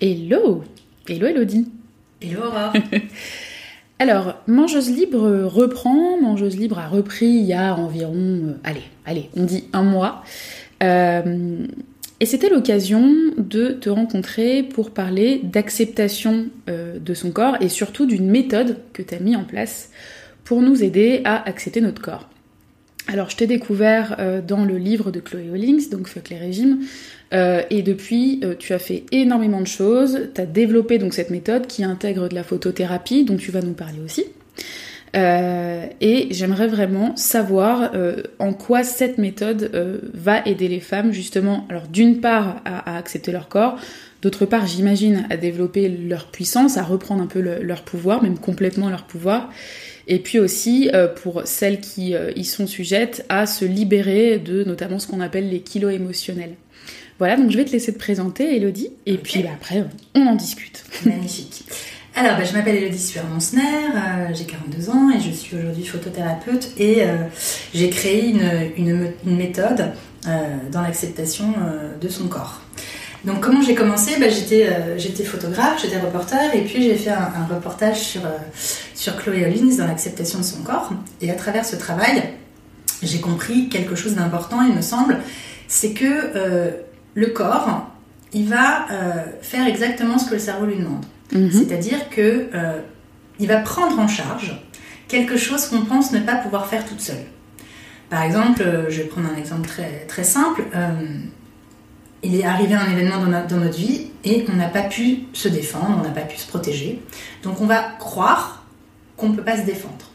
Hello Hello Elodie Hello Aurore Alors, Mangeuse Libre reprend, Mangeuse Libre a repris il y a environ, euh, allez, allez, on dit un mois. Euh, et c'était l'occasion de te rencontrer pour parler d'acceptation euh, de son corps et surtout d'une méthode que tu as mis en place pour nous aider à accepter notre corps. Alors, je t'ai découvert euh, dans le livre de Chloé Hollings, donc Fuck les régimes, euh, et depuis, euh, tu as fait énormément de choses. Tu as développé donc cette méthode qui intègre de la photothérapie, dont tu vas nous parler aussi. et j'aimerais vraiment savoir en quoi cette méthode va aider les femmes justement, alors d'une part à, accepter leur corps, d'autre part j'imagine à développer leur puissance, à reprendre un peu leur pouvoir, même complètement leur pouvoir, et puis aussi euh, pour celles qui euh, y sont sujettes à se libérer de notamment ce qu'on appelle les kilos émotionnels. Voilà, donc je vais te laisser te présenter, Elodie, et puis bah, après, on en discute. Magnifique. Alors, bah, je m'appelle Elodie Suer-Monsner, euh, j'ai 42 ans et je suis aujourd'hui photothérapeute et j'ai créé une, une, une méthode dans l'acceptation de son corps. Donc comment j'ai commencé? Bah, euh, J'étais photographe, j'étais reporter et puis j'ai fait un, reportage sur, euh, sur Chloé Hollins dans l'acceptation de son corps. Et à travers ce travail, j'ai compris quelque chose d'important, il me semble, c'est que euh, le corps, il va faire exactement ce que le cerveau lui demande. Mhm. C'est-à-dire que il va prendre en charge quelque chose qu'on pense ne pas pouvoir faire toute seule. Par exemple, je vais prendre un exemple très, très simple il est arrivé un événement dans notre, vie et on n'a pas pu se défendre, on n'a pas pu se protéger. Donc on va croire qu'on ne peut pas se défendre.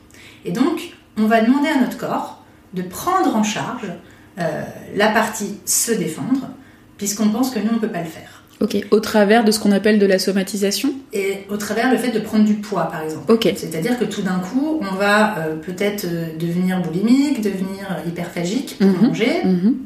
Et donc on va demander à notre corps de prendre en charge euh, la partie se défendre, puisqu'on pense que nous on ne peut pas le faire. Ok, au travers de ce qu'on appelle de la somatisation? Et au travers le fait de prendre du poids, par exemple. Ok. C'est-à-dire que tout d'un coup, on va euh, peut-être euh, devenir boulimique, devenir hyperphagique pour mhm. manger, mhm.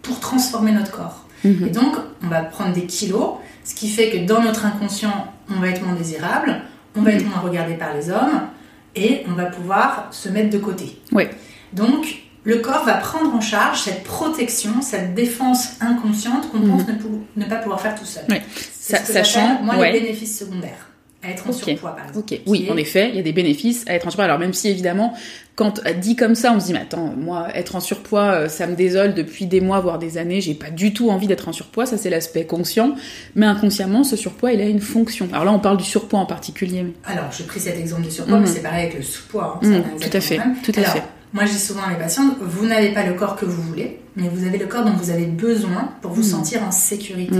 pour transformer notre corps. Mhm. Et donc, on va prendre des kilos, ce qui fait que dans notre inconscient, on va être moins désirable, on va être mhm. moins regardé par les hommes, et on va pouvoir se mettre de côté. Oui. Donc, le corps va prendre en charge cette protection, cette défense inconsciente qu'on pense mhm. ne, pas pouvoir faire tout seul. Oui. Ça, sachant, moi, les bénéfices secondaires à être en surpoids, par exemple. Oui, en effet, il y a des bénéfices à être en surpoids. Alors même si évidemment, quand dit comme ça, on se dit mais attends, moi être en surpoids, euh, ça me désole depuis des mois voire des années. J'ai pas du tout envie d'être en surpoids. Ça c'est l'aspect conscient, mais inconsciemment, ce surpoids, il a une fonction. Alors là, on parle du surpoids en particulier. Alors j'ai pris cet exemple du surpoids, mais mhm. c'est pareil avec le sous-poids. Hein, mhm, tout à fait, tout à fait. Moi, je dis souvent à mes patients, vous n'avez pas le corps que vous voulez, mais vous avez le corps dont vous avez besoin pour vous mhm. sentir en sécurité.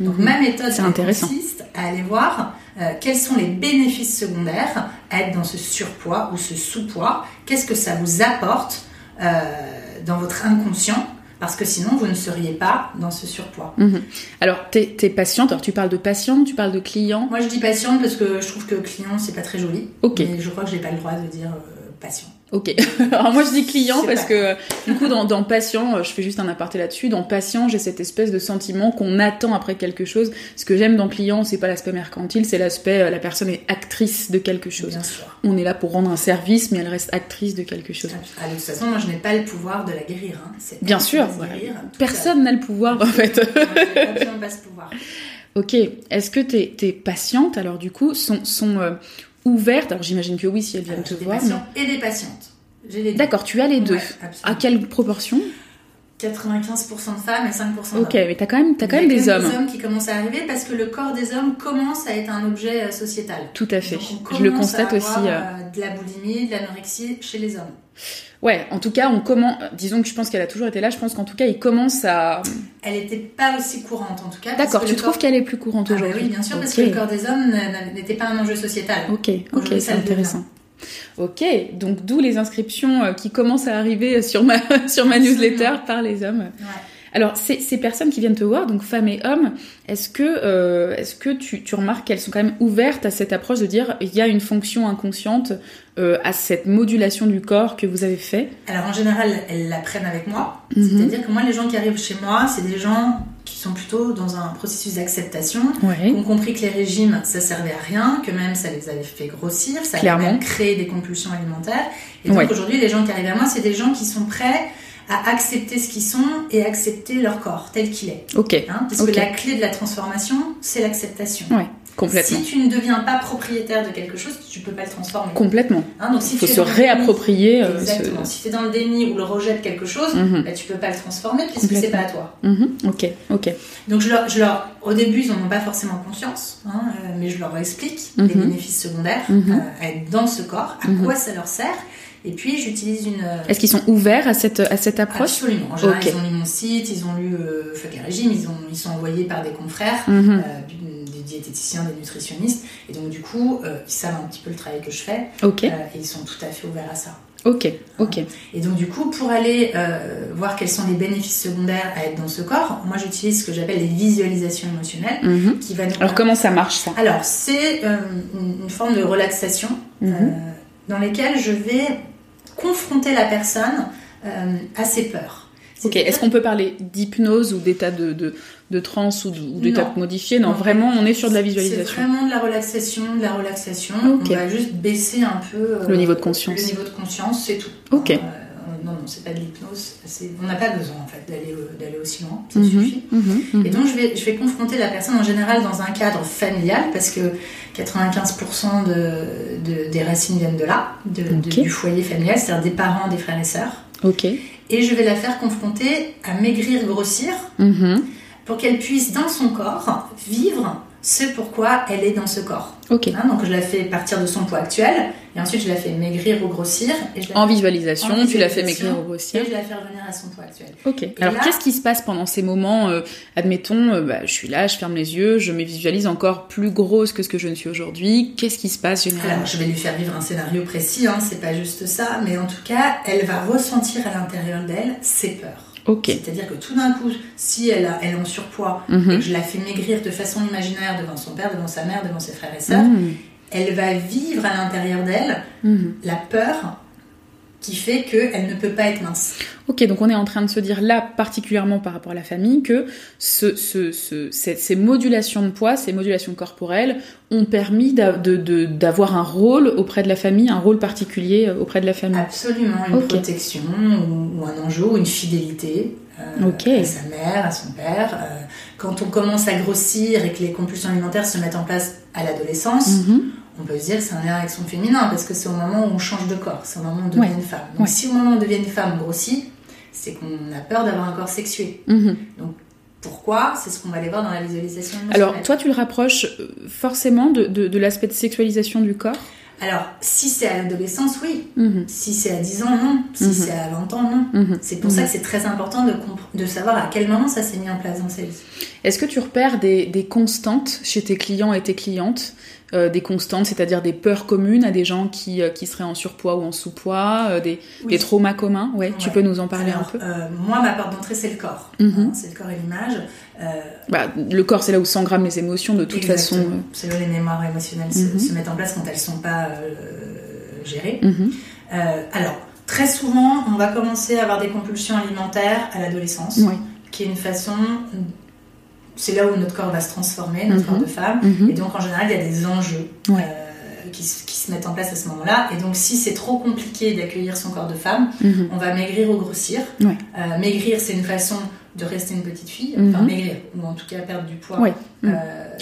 Donc ma méthode consiste à aller voir euh, quels sont les bénéfices secondaires à être dans ce surpoids ou ce sous-poids? Qu'est-ce que ça vous apporte euh, dans votre inconscient? Parce que sinon vous ne seriez pas dans ce surpoids. Mhm. Alors, tu es, patiente, alors tu parles de patiente, tu parles de client? Moi je dis patiente parce que je trouve que client c'est pas très joli. Ok. Mais je crois que j'ai pas le droit de dire euh, patient. Ok. Alors moi je dis client parce que du coup dans, dans, patient, euh, je fais juste un aparté là-dessus. Dans patient, j'ai cette espèce de sentiment qu'on attend après quelque chose. Ce que j'aime dans client, c'est pas l'aspect mercantile, c'est l'aspect euh, la personne est actrice de quelque chose. Bien sûr. On est là pour rendre un service, mais elle reste actrice de quelque chose. Ah, de toute façon, moi je n'ai pas le pouvoir de la guérir. Hein. Bien sûr. Personne n'a le pouvoir en fait. Personne n'a ce pouvoir. Ok. Est-ce que tes, tes patientes alors du coup sont sont euh, ouverte Alors j'imagine que oui, si elles viennent te des voir. Patients et des patientes. D'accord, tu as les deux. à quelle proportion? 95% de femmes et 5% d'hommes. Ok, mais t'as quand même, as quand même des hommes. des hommes qui commencent à arriver parce que le corps des hommes commence à être un objet euh, sociétal. Tout à fait. Je le constate aussi. Euh, euh... De la boulimie, de l'anorexie chez les hommes. Ouais, en tout cas, on commence. Disons que je pense qu'elle a toujours été là. Je pense qu'en tout cas, il commence à. Elle n'était pas aussi courante, en tout cas. D'accord. Tu trouves qu'elle est plus courante ah, bah aujourd'hui Oui, bien sûr, parce que le corps des hommes n'était pas un enjeu sociétal. Ok, ok, c'est intéressant. Ok, donc d'où les inscriptions euh, qui commencent à arriver sur ma sur ma newsletter par les hommes. Ouais. Alors, ces, ces, personnes qui viennent te voir, donc femmes et hommes, est-ce que, euh, est-ce que tu, tu remarques qu'elles sont quand même ouvertes à cette approche de dire il y a une fonction inconsciente euh, à cette modulation du corps que vous avez fait? Alors, en général, elles l'apprennent avec moi. Mhm. C'est-à-dire que moi, les gens qui arrivent chez moi, c'est des gens qui sont plutôt dans un processus d'acceptation, qui ont compris que les régimes, ça servait à rien, que même ça les avait fait grossir, ça Clairement. avait créé des compulsions alimentaires. Et donc, aujourd'hui, les gens qui arrivent à moi, c'est des gens qui sont prêts à accepter ce qu'ils sont et accepter leur corps tel qu'il est. Ok. Hein, parce que la clé de la transformation, c'est l'acceptation. Ouais, complètement. Si tu ne deviens pas propriétaire de quelque chose, tu peux pas le transformer. Complètement. Hein, donc si Il faut se réapproprier. euh, déni- ce- Exactement. Si tu es dans le déni ou le rejet de quelque chose, Mhm. bah, tu peux pas le transformer puisque c'est Complètement. pas à toi. Mhm. Ok, ok. Donc je leur, je leur- au début, ils n'en ont pas forcément conscience, hein, euh, mais je leur explique les Mhm. bénéfices secondaires euh, à être dans ce corps, à quoi ça leur sert. Et puis j'utilise une. euh, Est-ce qu'ils sont ouverts à cette, à cette approche? Absolument. En général, ils ont lu mon site, ils ont lu euh, Fuck régimes, ils, ont, ils sont envoyés par des confrères, Mhm. euh, des diététiciens, des nutritionnistes. Et donc, du coup, euh, ils savent un petit peu le travail que je fais Ok, euh, et ils sont tout à fait ouverts à ça. ok, ok. Et donc, du coup, pour aller euh, voir quels sont les bénéfices secondaires à être dans ce corps, moi, j'utilise ce que j'appelle les visualisations émotionnelles Mhm. qui va nous Alors comment ça marche ça? Alors, c'est euh, une, forme de relaxation Mhm. euh, dans lesquelles je vais confronter la personne euh, à ses peurs. Ok, est-ce qu'on peut parler d'hypnose ou d'état de, de, de transe ou d'état modifié non, Non. vraiment, on est sur de la C'est visualisation. vraiment de la relaxation, de la relaxation. Ok. On va juste baisser un peu euh, Le niveau de conscience. Le niveau de conscience, c'est tout. Ok. Euh, non, non, c'est pas de l'hypnose. On n'a pas besoin en fait d'aller euh, d'aller aussi loin. Ça Mhm, suffit. mhm, mhm. Et donc je vais, je vais confronter la personne en général dans un cadre familial parce que 95% de, de- des racines viennent de là, de- du foyer familial, c'est-à-dire des parents, des frères et sœurs. Ok. Et je vais la faire confronter à maigrir, grossir Mhm. pour qu'elle puisse dans son corps vivre ce pourquoi elle est dans ce corps. Hein, donc je la fais partir de son poids actuel et ensuite je la fais maigrir ou grossir. Et je la En fais- visualisation, en tu fait visualisation, maigrir ou grossir. Et je la fais revenir à son poids actuel. Ok. Alors là- qu'est-ce qui se passe pendant ces moments euh, Admettons, euh, bah, je suis là, je ferme les yeux, je me visualise encore plus grosse que ce que je ne suis aujourd'hui. Qu'est-ce qui se passe généralement Alors, je vais lui faire vivre un scénario précis, hein, c'est pas juste ça, mais en tout cas, elle va ressentir à l'intérieur d'elle ses peurs. Ok. C'est-à-dire que tout d'un coup, si elle, a, elle est en surpoids et Mhm. que je la fais maigrir de façon imaginaire devant son père, devant sa mère, devant ses frères et sœurs, Mhm. elle va vivre à l'intérieur d'elle Mhm. la peur qui fait qu'elle ne peut pas être mince. Ok, donc on est en train de se dire là, particulièrement par rapport à la famille, que ce, ce, ce- ces, ces modulations de poids, ces modulations corporelles ont permis d'avoir un rôle auprès de la famille, un rôle particulier euh, auprès de la famille. Absolument, une protection ou, ou un enjeu ou une fidélité euh, à sa mère, à son père. Euh, quand on commence à grossir et que les compulsions alimentaires se mettent en place à l'adolescence, Mhm. On peut se dire que c'est un lien avec son féminin parce que c'est au moment où on change de corps, c'est au moment où on devient Ouais. une femme. Donc Ouais. si au moment où on devient une femme on grossit, c'est qu'on a peur d'avoir un corps sexué. Mhm. Pourquoi C'est ce qu'on va aller voir dans la visualisation. Alors, toi, tu le rapproches euh, forcément de, de, de l'aspect de sexualisation du corps Alors, si c'est à l'adolescence, oui. Mhm. Si c'est à 10 ans, non. Si Mhm. c'est à 20 ans, non. C'est pour ça que c'est très important de, de savoir à quel moment ça s'est mis en place dans sa vie. Est-ce que tu repères des, des constantes chez tes clients et tes clientes euh, Des constantes, c'est-à-dire des peurs communes à des gens qui, euh, qui seraient en surpoids ou en sous-poids, euh, des, Oui. des traumas communs ouais, tu peux nous en parler Alors, un peu Moi, ma porte d'entrée, c'est le corps. Mhm. Hein, c'est le corps et l'image. Bah, Le corps, c'est là où s'engramment les émotions, de toute exactement. façon. C'est là où les mémoires émotionnelles se- Mhm. se, mettent en place quand elles ne sont pas gérées. mhm. Alors, très souvent, on va commencer à avoir des compulsions alimentaires à l'adolescence, qui est une façon. C'est là où notre corps va se transformer, notre Mhm. corps de femme. Mhm. Et donc, en général, il y a des enjeux Ouais. euh, qui, se- qui se mettent en place à ce moment-là. Et donc, si c'est trop compliqué d'accueillir son corps de femme, Mhm. on va maigrir ou grossir. Ouais. Euh, maigrir, c'est une façon de rester une petite fille, Mhm. enfin maigrir, ou en tout cas perdre du poids. Ouais. Euh,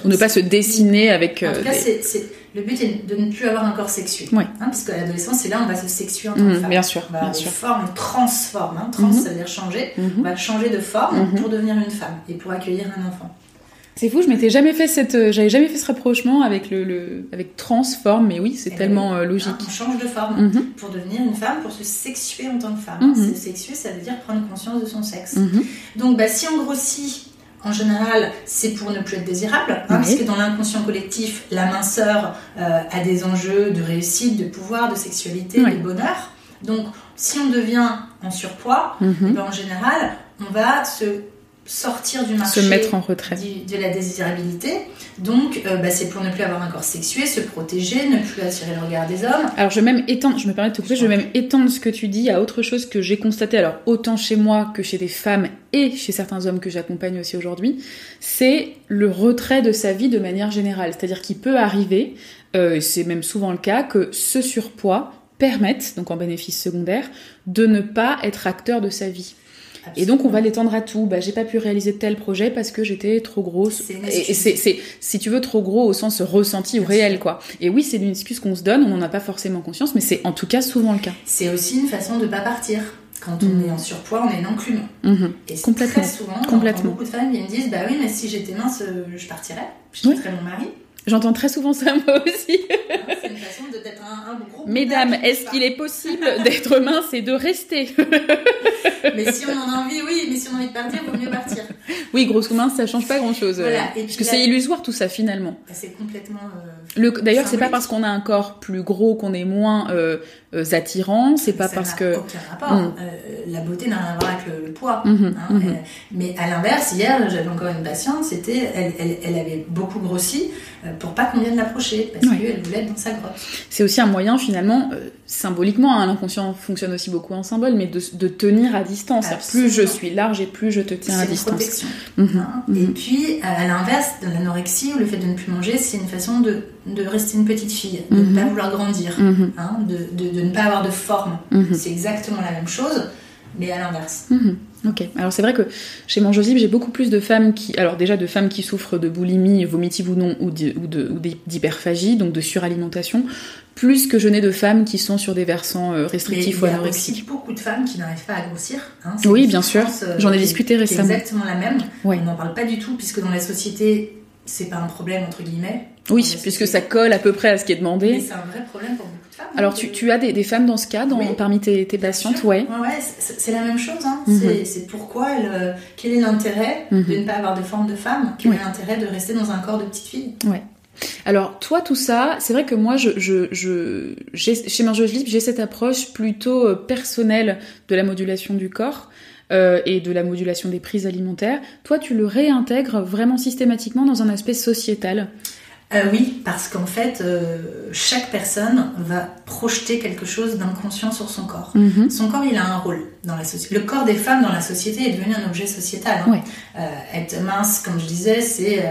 Ou ne pas se dessiner avec. En tout cas, des- c'est, c'est- le but est de ne plus avoir un corps sexué. Ouais. Hein, parce qu'à l'adolescence, c'est là où on va se sexuer en tant Mhm, que femme. bien sûr, on va bien sûr. formes, on transforme. Hein. Trans, Mhm. ça veut dire changer. On Mhm. va changer de forme pour devenir une femme et pour accueillir un enfant. C'est fou, je m'étais jamais fait cette, euh, j'avais jamais fait ce rapprochement avec le, le avec transforme, mais oui, c'est Eh tellement oui. euh, logique. on change de forme pour devenir une femme, pour se sexuer en tant que femme. Se sexuer, ça veut dire prendre conscience de son sexe. Donc, bah, si on grossit, en général, c'est pour ne plus être désirable, hein, Oui. parce que dans l'inconscient collectif, la minceur euh, a des enjeux de réussite, de pouvoir, de sexualité, Oui. de bonheur. Donc, si on devient en surpoids, Mhm. eh ben, en général, on va se sortir du Se marché mettre en retrait. du- de la désirabilité. Donc, euh, bah, c'est pour ne plus avoir un corps sexué, se protéger, ne plus attirer le regard des hommes. Alors je vais même étendre, je me permets de te couper, je vais même étendre ce que tu dis à autre chose que j'ai constaté, alors autant chez moi que chez des femmes et chez certains hommes que j'accompagne aussi aujourd'hui, c'est le retrait de sa vie de manière générale. C'est-à-dire qu'il peut arriver, euh, et c'est même souvent le cas, que ce surpoids permettent, donc en bénéfice secondaire, de ne pas être acteur de sa vie. Et donc on va l'étendre à tout. Bah, j'ai pas pu réaliser tel projet parce que j'étais trop grosse. Et c'est, si tu veux, trop gros au sens ressenti ou réel, quoi. Et oui, c'est une excuse qu'on se donne, on n'en a pas forcément conscience, mais c'est en tout cas souvent le cas. C'est aussi une façon de pas partir. Quand on mhm. est en surpoids, on est non mhm. Et Complètement. très souvent, Complètement. beaucoup de femmes viennent me disent, bah oui, mais si j'étais mince, euh, je partirais, je quitterais mon mari. J'entends très souvent ça moi aussi. c'est une façon d'être un, un gros Mesdames, est-ce qu'il est possible d'être mince et de rester Mais si on en a envie, oui, mais si on a envie de partir, il vaut mieux partir. Oui, grosse mince, ça change pas grand-chose. Voilà. parce que c'est illusoire tout ça finalement. Bah, c'est complètement. Euh, D'ailleurs, c'est pas parce qu'on a un corps plus gros qu'on est moins euh, euh, attirant, c'est pas parce que. Aucun rapport. Mm. Euh, la beauté n'a rien à voir avec le, poids. Mm-hmm, hein. mm-hmm. mais à l'inverse, hier, j'avais encore une patiente, c'était, elle, elle, elle, avait beaucoup grossi pour pas qu'on vienne l'approcher parce qu'elle voulait être dans sa grotte. C'est aussi un moyen finalement, symboliquement, hein, l'inconscient fonctionne aussi beaucoup en symbole, mais de, de tenir à distance. Plus je suis large et plus je te tiens à distance. Protection. Mm-hmm, hein. Et puis, à l'inverse, de l'anorexie ou le fait de ne plus manger, c'est une façon de, de rester une petite fille, de ne pas vouloir grandir, hein, de, ne pas avoir de forme. C'est exactement la même chose, mais à l'inverse. Ok. Alors c'est vrai que chez Mangeosible, j'ai beaucoup plus de femmes qui, alors déjà de femmes qui souffrent de boulimie, vomitive ou non, ou d'hyperphagie, donc de suralimentation, plus que je n'ai de femmes qui sont sur des versants euh, restrictifs ou anorexiques. Il y a aussi beaucoup de femmes qui n'arrivent pas à grossir. Hein, oui, bien sûr. Euh, J'en ai discuté récemment. C'est exactement la même. On n'en parle pas du tout puisque dans la société, c'est pas un problème entre guillemets. Oui, puisque ça colle à peu près à ce qui est demandé. Mais c'est un vrai problème pour beaucoup de femmes. Alors, tu, tu as des, des, femmes dans ce cas, dans, parmi tes, tes patientes, ouais. Ouais, c'est la même chose. Hein. Mhm. C'est pourquoi, euh, quel est l'intérêt de mhm. ne pas avoir de forme de femme? Quel est l'intérêt de rester dans un corps de petite fille? Ouais. Alors, toi, tout ça, c'est vrai que moi, je, je, je chez Marjorie Libre, j'ai cette approche plutôt euh, personnelle de la modulation du corps. Euh, et de la modulation des prises alimentaires, toi tu le réintègres vraiment systématiquement dans un aspect sociétal euh, oui, parce qu'en fait, euh, chaque personne va projeter quelque chose d'inconscient sur son corps. Mhm. Son corps, il a un rôle dans la société. Le corps des femmes dans la société est devenu un objet sociétal. Hein. Euh, être mince, comme je disais, c'est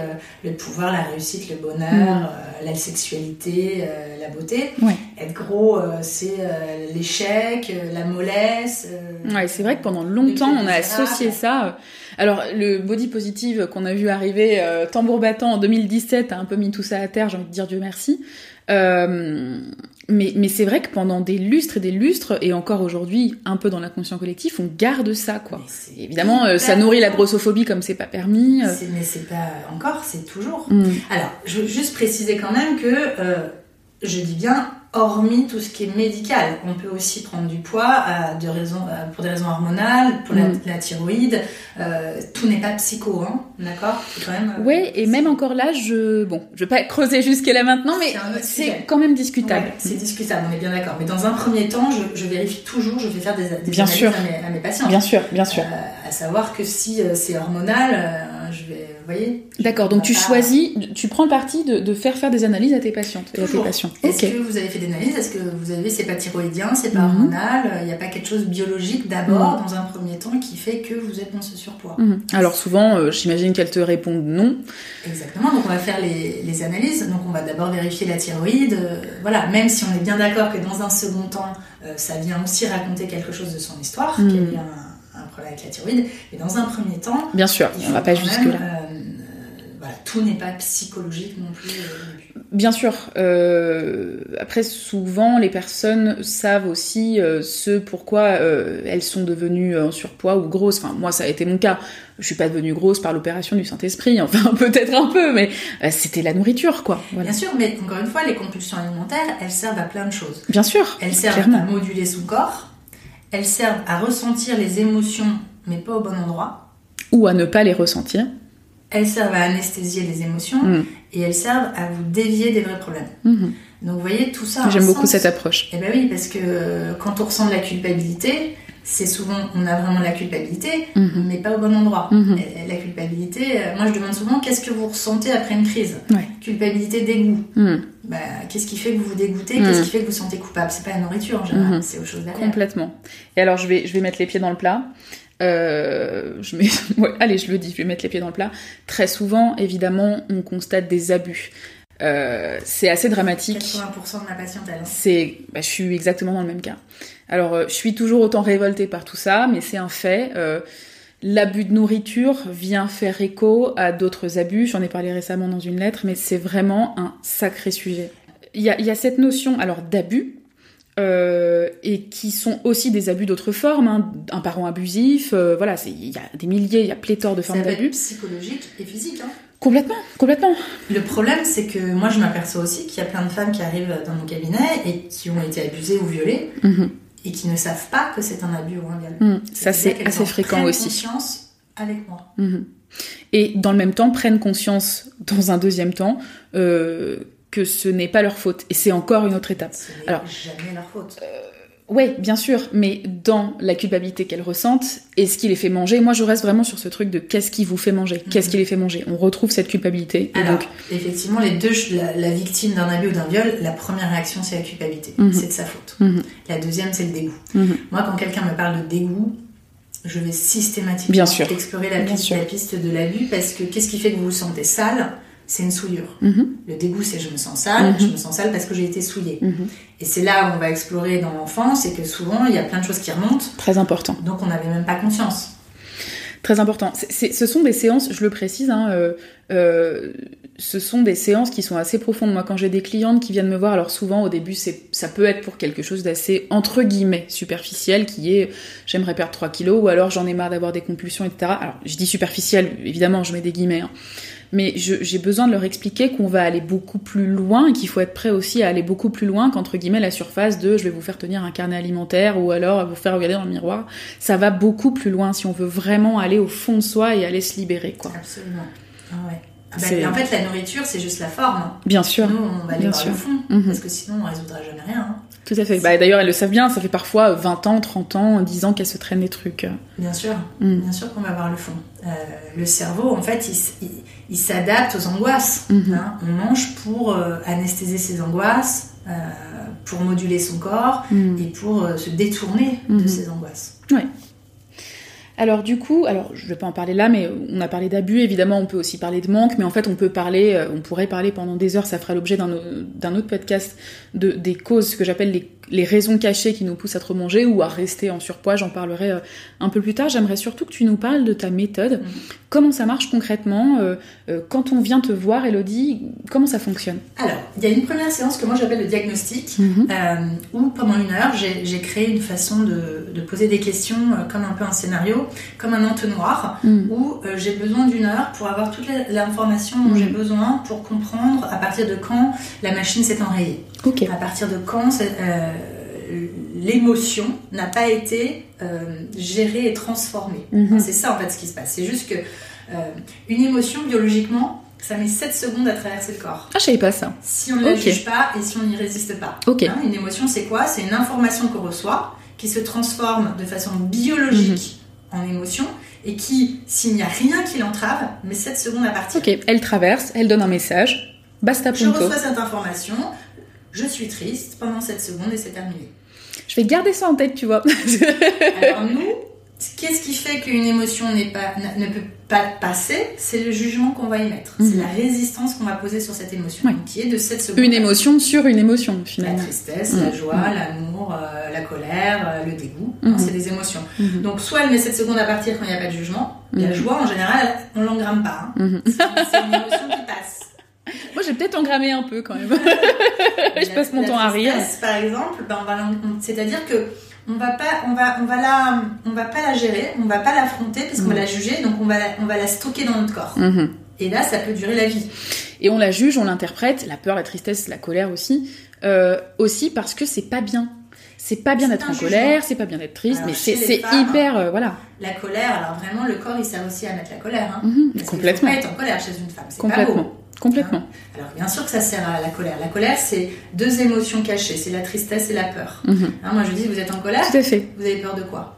le pouvoir, la réussite, le bonheur, mhm. la sexualité, la beauté. Être gros, c'est l'échec, la mollesse. ouais, c'est vrai que pendant longtemps, on a associé ça alors, le body positive qu'on a vu arriver euh, tambour battant en 2017 a un peu mis tout ça à terre, j'ai envie de dire Dieu merci. Euh, mais, mais c'est vrai que pendant des lustres et des lustres, et encore aujourd'hui, un peu dans l'inconscient collectif, on garde ça, quoi. Évidemment, euh, ça nourrit la grossophobie comme c'est pas permis. Mais c'est pas encore, c'est toujours. Mm. Alors, je veux juste préciser quand même que je dis bien hormis tout ce qui est médical. On peut aussi prendre du poids de raisons, pour des raisons hormonales, pour la, mm. thyroïde. Euh, tout n'est pas psycho, hein, d'accord? Euh, Oui, et même encore là, je bon, je vais pas creuser jusqu'à là maintenant, mais c'est quand même discutable. c'est discutable, on est bien d'accord. Mais dans un premier temps, je, vérifie toujours, je vais faire des, des bien analyses sûr. À, mes, patients. Bien sûr, bien sûr. Euh, à savoir que si c'est hormonal, voyez. D'accord, donc tu choisis, tu prends le parti de, de, faire faire des analyses à tes patientes et à tes patients. Est-ce que vous avez fait des analyses? Est-ce que vous avez, c'est pas thyroïdien, c'est pas mhm. hormonal Il n'y a pas quelque chose biologique d'abord, mhm. dans un premier temps, qui fait que vous êtes dans ce surpoids? Mhm. Alors souvent, euh, j'imagine qu'elles te répondent non. Exactement, donc on va faire les, les analyses. Donc on va d'abord vérifier la thyroïde. Euh, voilà, même si on est bien d'accord que dans un second temps, euh, ça vient aussi raconter quelque chose de son histoire, qu'il y a un, un, problème avec la thyroïde. Mais dans un premier temps, bien sûr, on va pas jusque tout n'est pas psychologique non plus. Euh, Bien sûr. Euh, après, souvent, les personnes savent aussi euh, ce pourquoi elles sont devenues en surpoids ou grosses. Enfin, moi, ça a été mon cas. Je suis pas devenue grosse par l'opération du Saint-Esprit. Enfin, peut-être un peu, mais c'était la nourriture, quoi. Bien sûr, mais encore une fois, les compulsions alimentaires, elles servent à plein de choses. Bien sûr. Elles servent à moduler son corps. Elles servent à ressentir les émotions, mais pas au bon endroit. Ou à ne pas les ressentir elles servent à anesthésier les émotions mm. et elles servent à vous dévier des vrais problèmes. Mm-hmm. Donc vous voyez, tout ça. J'aime beaucoup cette approche. Eh bien oui, parce que euh, quand on ressent de la culpabilité, c'est souvent, on a vraiment la culpabilité, mm-hmm. mais pas au bon endroit. Mm-hmm. la culpabilité, euh, moi je demande souvent qu'est-ce que vous ressentez après une crise? Culpabilité, dégoût. Mm. Bah, qu'est-ce qui fait que vous vous dégoûtez? Mm. Qu'est-ce qui fait que vous vous sentez coupable? C'est pas la nourriture en général, c'est autre chose derrière. Complètement. Et alors je vais, je vais mettre les pieds dans le plat. Euh, je mets, allez, je le dis, je vais mettre les pieds dans le plat. Très souvent, évidemment, on constate des abus. Euh, c'est assez dramatique. 80% de ma patientèle. C'est, bah, je suis exactement dans le même cas. Alors, euh, je suis toujours autant révoltée par tout ça, mais c'est un fait. Euh, L'abus de nourriture vient faire écho à d'autres abus. J'en ai parlé récemment dans une lettre, mais c'est vraiment un sacré sujet. Il y a, il y a cette notion alors d'abus. Euh, et qui sont aussi des abus d'autres formes, hein. un parent abusif, euh, voilà, il y a des milliers, il y a pléthore de formes d'abus. psychologique et physique. Hein. Complètement, complètement. Le problème, c'est que moi, je m'aperçois aussi qu'il y a plein de femmes qui arrivent dans mon cabinet et qui ont été abusées ou violées Mhm. et qui ne savent pas que c'est un abus ou un viol. Ça, c'est assez en fréquent aussi. conscience avec moi. Mhm. Et dans le même temps, prennent conscience, dans un deuxième temps, euh, que ce n'est pas leur faute. Et c'est encore une autre étape. Alors- jamais leur faute. Ouais, bien sûr, mais dans la culpabilité qu'elles ressentent et ce qui les fait manger, moi je reste vraiment sur ce truc de qu'est-ce qui vous fait manger, qu'est-ce Mhm. qui les fait manger? On retrouve cette culpabilité. Et Alors, donc, effectivement, les deux, la, la victime d'un abus ou d'un viol, la première réaction, c'est la culpabilité. Mhm. C'est de sa faute. Mhm. La deuxième, c'est le dégoût. Moi, quand quelqu'un me parle de dégoût, je vais systématiquement Bien sûr. explorer la Bien piste, sûr. la piste de l'abus parce que qu'est-ce qui fait que vous vous sentez sale? C'est une souillure. Mhm. Le dégoût, c'est je me sens sale, Mhm. je me sens sale parce que j'ai été souillée. Mhm. Et c'est là où on va explorer dans l'enfance, c'est que souvent, il y a plein de choses qui remontent, très important. donc on n'avait même pas conscience. Très important. Ce sont des séances, je le précise, hein, euh, euh, ce sont des séances qui sont assez profondes. Moi, quand j'ai des clientes qui viennent me voir, alors souvent au début, ça peut être pour quelque chose d'assez entre guillemets superficiel, qui est j'aimerais perdre 3 kilos, ou alors j'en ai marre d'avoir des compulsions, etc. Alors, je dis superficiel, évidemment, je mets des guillemets. hein. Mais j'ai besoin de leur expliquer qu'on va aller beaucoup plus loin et qu'il faut être prêt aussi à aller beaucoup plus loin qu'entre guillemets la surface de je vais vous faire tenir un carnet alimentaire ou alors vous faire regarder dans le miroir. Ça va beaucoup plus loin si on veut vraiment aller au fond de soi et aller se libérer, quoi. Absolument. Ah ouais. Ah bah, en fait, la nourriture, c'est juste la forme. Bien sûr. Nous, on va aller Bien voir sûr. le fond, Mhm. parce que sinon, on résoudra jamais rien. hein. Tout à fait. Bah, D'ailleurs, elles le savent bien, ça fait parfois 20 ans, 30 ans, 10 ans qu'elles se traînent des trucs. Bien sûr, Mm. bien sûr qu'on va voir le fond. Euh, le cerveau, en fait, il, s- il- il s'adapte aux angoisses. Mhm. hein. On mange pour euh, anesthésier ses angoisses, euh, pour moduler son corps et pour euh, se détourner Mhm. de ses angoisses. Alors du coup, alors je vais pas en parler là, mais on a parlé d'abus, évidemment, on peut aussi parler de manque, mais en fait on peut parler, euh, on pourrait parler pendant des heures, ça fera l'objet d'un autre podcast, de, des causes, ce que j'appelle les, les raisons cachées qui nous poussent à trop manger ou à rester en surpoids, j'en parlerai euh, un peu plus tard. J'aimerais surtout que tu nous parles de ta méthode, Mhm. comment ça marche concrètement, euh, euh, quand on vient te voir, Elodie, comment ça fonctionne? Alors, il y a une première séance que moi j'appelle le diagnostic. Euh, où pendant une heure, j'ai créé une façon de, de poser des questions comme un peu un scénario, comme un entonnoir, Mhm. où j'ai besoin d'une heure pour avoir toute l'information dont Mhm. j'ai besoin pour comprendre à partir de quand la machine s'est enrayée, à partir de quand euh, l'émotion n'a pas été euh, gérée et transformée. Mhm. C'est ça en fait ce qui se passe. C'est juste que euh, une émotion biologiquement, ça met 7 secondes à traverser le corps Ah, je savais pas ça. si on ne la Ok. juge pas et si on n'y résiste pas. Ok. Hein, une émotion, c'est quoi? C'est une information qu'on reçoit qui se transforme de façon biologique Mhm. en émotion et qui, s'il n'y a rien qui l'entrave, met 7 secondes à partir. Ok, elle traverse, elle donne un message, basta Je reçois cette information, je suis triste pendant 7 secondes et c'est terminé. Je vais garder ça en tête, tu vois. Alors nous, qu'est-ce qui fait qu'une émotion n'est pas, ne peut pas passer? C'est le jugement qu'on va y mettre. C'est Mhm. la résistance qu'on va poser sur cette émotion, Ouais. qui est de 7 secondes. Une émotion sur une émotion, La finalement. tristesse, Mhm. la joie, l'amour, euh, la colère, euh, le dégoût, Mhm. hein, c'est des émotions. Mhm. Donc soit elle met 7 secondes à partir quand il n'y a pas de jugement. La Mhm. joie, en général, on l'engramme pas. hein. Mhm. C'est une émotion qui passe. J'ai peut-être engrammé un peu quand même. Je passe mon temps à rire. tristesse, Par exemple, ben, c'est-à-dire que on va pas, on va, on va la, on va pas la gérer, on va pas l'affronter parce qu'on Mhm. va la juger, donc on va, la, on va la stocker dans notre corps. Mhm. Et là, ça peut durer la vie. Et on la juge, on l'interprète, la peur, la tristesse, la colère aussi, euh, aussi parce que c'est pas bien. C'est pas bien d'être en colère, c'est pas bien d'être triste, Alors, mais c'est hyper, euh, voilà. La colère, alors vraiment, le corps, il sert aussi à mettre la colère. Hein. Mhm. Parce Complètement, faut pas être en colère chez une femme, c'est pas beau. Complètement, complètement. Alors bien sûr que ça sert à la colère. La colère, c'est deux émotions cachées, c'est la tristesse et la peur. Mhm. Hein, moi je dis, vous êtes en colère, Tout à fait. vous avez peur de quoi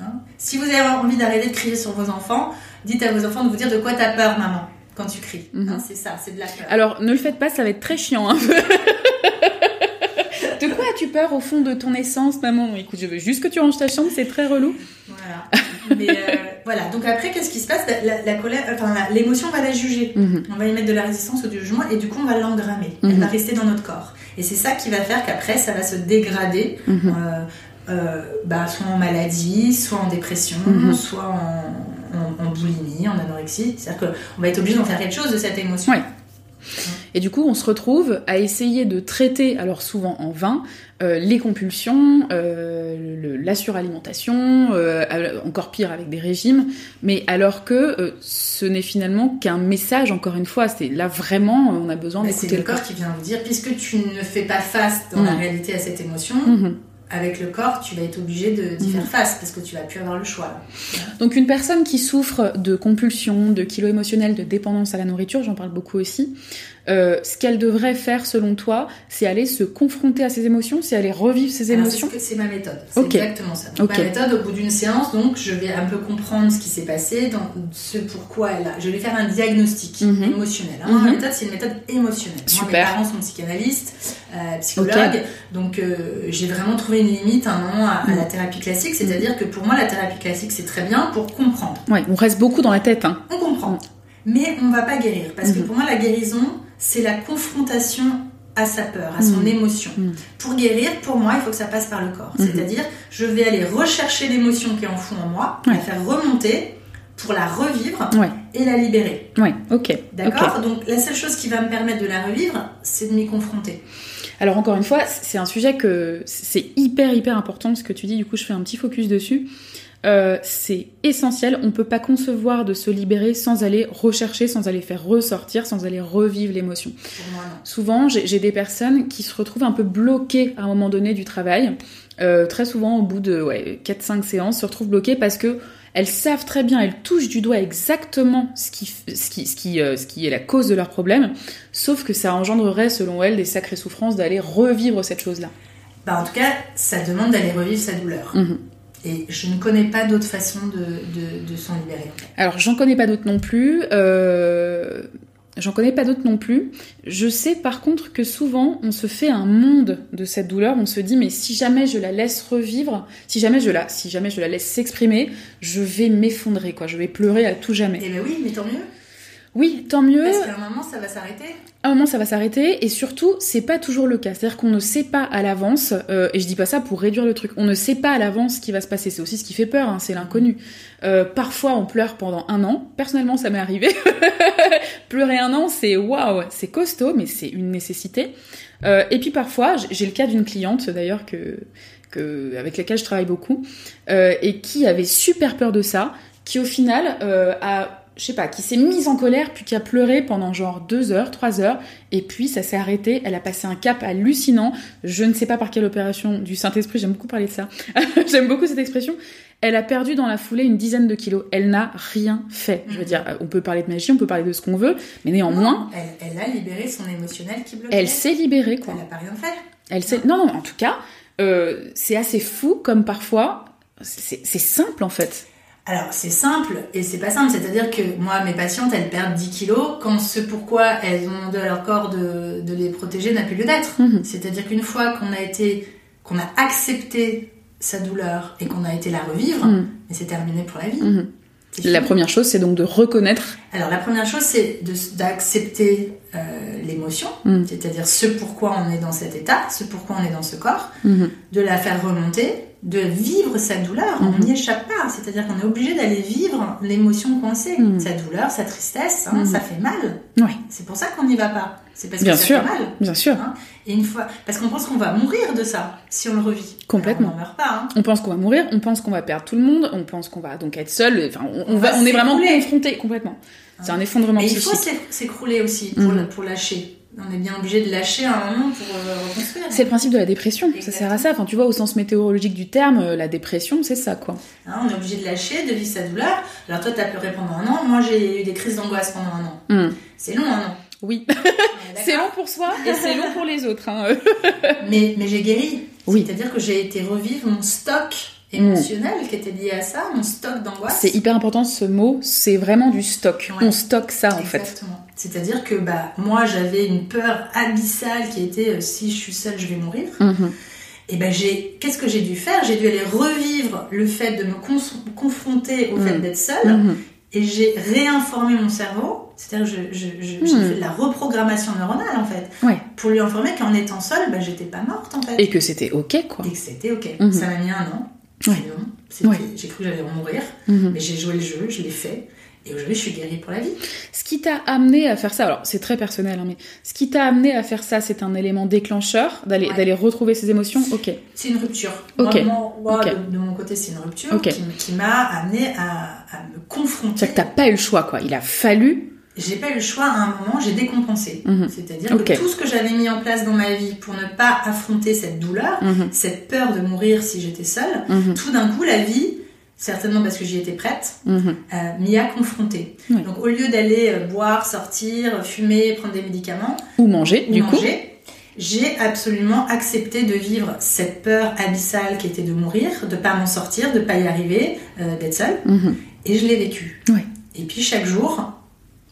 Hein? Si vous avez envie d'arrêter de crier sur vos enfants, dites à vos enfants de vous dire de quoi t'as peur, maman, quand tu cries. Mhm. Hein, c'est ça, c'est de la peur. Alors, ne le faites pas, ça va être très chiant un peu. De quoi as-tu peur au fond de ton essence, maman? Écoute, je veux juste que tu ranges ta chambre, c'est très relou. Voilà. Mais, euh, Voilà. Donc après, qu'est-ce qui se passe? La, la, colère, enfin l'émotion, on va la juger. Mhm. On va y mettre de la résistance ou du jugement, et du coup, on va l'engrammer. Elle Mhm. va rester dans notre corps. Et c'est ça qui va faire qu'après, ça va se dégrader. Mhm. euh, euh, bah, soit en maladie, soit en dépression, soit en, en- en boulimie, en anorexie. C'est-à-dire qu'on va être obligé d'en faire quelque chose de cette émotion. Ouais. Et du coup, on se retrouve à essayer de traiter, alors souvent en vain, euh, les compulsions, euh, le- la suralimentation, euh, encore pire avec des régimes, mais alors que ce n'est finalement qu'un message, encore une fois, c'est là vraiment, on a besoin Bah, d'écouter le corps. qui vient vous dire, puisque tu ne fais pas face dans la réalité à cette émotion, Mhm. Avec le corps, tu vas être obligé de- d'y Mhm. faire face, parce que tu vas plus avoir le choix. Donc une personne qui souffre de compulsions, de kilos émotionnels, de dépendance à la nourriture, j'en parle beaucoup aussi, euh, ce qu'elle devrait faire selon toi, c'est aller se confronter à ses émotions, c'est aller revivre ses Alors, émotions. c'est ce que- C'est ma méthode. C'est exactement ça. Donc. Ma méthode, au bout d'une séance, donc, je vais un peu comprendre ce qui s'est passé, ce pourquoi elle a. Je vais faire un diagnostic Mhm. émotionnel. hein. Ma Mhm. méthode, c'est une méthode émotionnelle. Moi, Super. mes parents sont psychanalystes, euh, psychologues, donc euh, j'ai vraiment trouvé une limite à un moment à, à Mhm. la thérapie classique, c'est-à-dire que pour moi, la thérapie classique, c'est très bien pour comprendre. Ouais, on reste beaucoup dans la tête. Hein. On comprend, mais on va pas guérir, parce que Mhm. pour moi, la guérison, c'est la confrontation à sa peur, à son Mhm. émotion. Mhm. Pour guérir, pour moi, il faut que ça passe par le corps. C'est-à-dire, je vais aller rechercher l'émotion qui est en fond en moi, Ouais. la faire remonter pour la revivre Ouais. et la libérer. Ouais, ok. D'accord. Donc, la seule chose qui va me permettre de la revivre, c'est de m'y confronter. Alors encore une fois, c'est un sujet que c'est hyper hyper important ce que tu dis. Du coup, je fais un petit focus dessus. Euh, c'est essentiel. On peut pas concevoir de se libérer sans aller rechercher, sans aller faire ressortir, sans aller revivre l'émotion. Souvent, j'ai des personnes qui se retrouvent un peu bloquées à un moment donné du travail. Euh, très souvent, au bout de ouais, 4-5 séances, se retrouvent bloquées parce que elles savent très bien, elles touchent du doigt exactement ce qui, f- ce qui, ce qui, euh, ce qui est la cause de leur problème, sauf que ça engendrerait, selon elles, des sacrées souffrances d'aller revivre cette chose-là. Bah, en tout cas, ça demande d'aller revivre sa douleur. Mhm. Et je ne connais pas d'autre façon de, de, de s'en libérer. Alors, j'en connais pas d'autres non plus. Euh... J'en connais pas d'autres non plus. Je sais par contre que souvent on se fait un monde de cette douleur. On se dit mais si jamais je la laisse revivre, si jamais je la, si jamais je la laisse s'exprimer, je vais m'effondrer quoi. Je vais pleurer à tout jamais. Eh ben oui, mais tant mieux. Oui, tant mieux. Parce qu'à un moment, ça va s'arrêter. À un moment, ça va s'arrêter et surtout, c'est pas toujours le cas. C'est-à-dire qu'on ne sait pas à l'avance, euh, et je dis pas ça pour réduire le truc, on ne sait pas à l'avance ce qui va se passer. C'est aussi ce qui fait peur, hein, c'est l'inconnu. Euh, parfois, on pleure pendant un an. Personnellement, ça m'est arrivé. Pleurer un an, c'est waouh, c'est costaud, mais c'est une nécessité. Euh, et puis parfois, j'ai le cas d'une cliente d'ailleurs que, que avec laquelle je travaille beaucoup et qui avait super peur de ça, qui au final a je sais pas, qui s'est mise en colère, puis qui a pleuré pendant genre deux heures, trois heures, et puis ça s'est arrêté. Elle a passé un cap hallucinant. Je ne sais pas par quelle opération du Saint-Esprit, j'aime beaucoup parler de ça. j'aime beaucoup cette expression. Elle a perdu dans la foulée une dizaine de kilos. Elle n'a rien fait. Je veux dire, on peut parler de magie, on peut parler de ce qu'on veut, mais néanmoins, elle, elle a libéré son émotionnel qui bloquait. elle s'est libérée, quoi. Elle n'a pas rien fait. Elle sait. Non, non, en tout cas, euh, c'est assez fou comme parfois. C'est simple en fait. Alors, c'est simple et c'est pas simple. C'est-à-dire que moi, mes patientes, elles perdent 10 kilos quand ce pourquoi elles ont demandé à leur corps de, de les protéger n'a plus lieu d'être. Mhm. C'est-à-dire qu'une fois qu'on a été, qu'on a accepté sa douleur et qu'on a été la revivre, mais c'est terminé pour la vie. Mhm. La première chose, c'est donc de reconnaître. Alors, la première chose, c'est d'accepter euh, l'émotion, Mhm. c'est-à-dire ce pourquoi on est dans cet état, ce pourquoi on est dans ce corps, de la faire remonter, de vivre sa douleur. On Mhm. n'y échappe pas. C'est-à-dire qu'on est obligé d'aller vivre l'émotion qu'on sait. Mhm. Sa douleur, sa tristesse, hein, Mhm. ça fait mal. Ouais. C'est pour ça qu'on n'y va pas. C'est parce Bien que ça sûr. fait mal. Bien sûr. Et une fois, parce qu'on pense qu'on va mourir de ça si on le revit. Complètement. Alors, on meurt pas. hein. On pense qu'on va mourir, on pense qu'on va perdre tout le monde, on pense qu'on va donc être seul. Enfin, on, on On va, va on est vraiment confronté complètement. C'est un effondrement il psychique. faut s'é- s'écrouler aussi pour lâcher. On est bien obligé de lâcher à un moment pour euh, reconstruire. C'est le principe de la dépression. Ça sert à ça. Enfin, tu vois, au sens météorologique du terme, euh, la dépression, c'est ça, quoi. Hein, on est obligé de lâcher, de vivre sa douleur. Alors toi, t'as pleuré pendant un an. Moi, j'ai eu des crises d'angoisse pendant un an. Hmm. C'est long, un an. Oui. C'est long pour soi et c'est long pour les autres. hein. Mais, mais j'ai guéri. Oui. C'est-à-dire que j'ai été revivre mon stock émotionnel qui était lié à ça, mon stock d'angoisse. C'est hyper important ce mot. C'est vraiment du stock. Ouais. On stocke ça en fait. Exactement. C'est-à-dire que bah, moi, j'avais une peur abyssale qui était euh, si je suis seule, je vais mourir. Mhm. et ben j'ai, qu'est-ce que j'ai dû faire? J'ai dû aller revivre le fait de me confronter au fait Mm. d'être seule, Mhm. et j'ai réinformé mon cerveau. C'est-à-dire, que j'ai fait de la reprogrammation neuronale en fait, Ouais. pour lui informer qu'en étant seule, ben j'étais pas morte en fait, Et que c'était ok, quoi. et que c'était ok. Mhm. Ça m'a mis un an. Ouais. J'ai cru que j'allais mourir, Mhm. mais j'ai joué le jeu, je l'ai fait, et aujourd'hui je suis guérie pour la vie. Ce qui t'a amené à faire ça, alors c'est très personnel, hein, mais ce qui t'a amené à faire ça, c'est un élément déclencheur, d'aller Ouais. d'aller retrouver ses émotions, ok. C'est une rupture. Ok. Moi. De, de mon côté, c'est une rupture qui, m'a amené à, à me confronter. C'est-à-dire que t'as pas eu le choix, quoi. Il a fallu. J'ai pas eu le choix à un moment, j'ai décompensé. Mhm. C'est-à-dire que tout ce que j'avais mis en place dans ma vie pour ne pas affronter cette douleur, Mhm, cette peur de mourir si j'étais seule, mhm, tout d'un coup, la vie, certainement parce que j'y étais prête, mhm. euh, m'y a confrontée. Donc au lieu d'aller euh, boire, sortir, fumer, prendre des médicaments, Ou manger, ou du coup. j'ai absolument accepté de vivre cette peur abyssale qui était de mourir, de pas m'en sortir, de pas y arriver, euh, d'être seule. Mhm. Et je l'ai vécu. Ouais. Et puis chaque jour,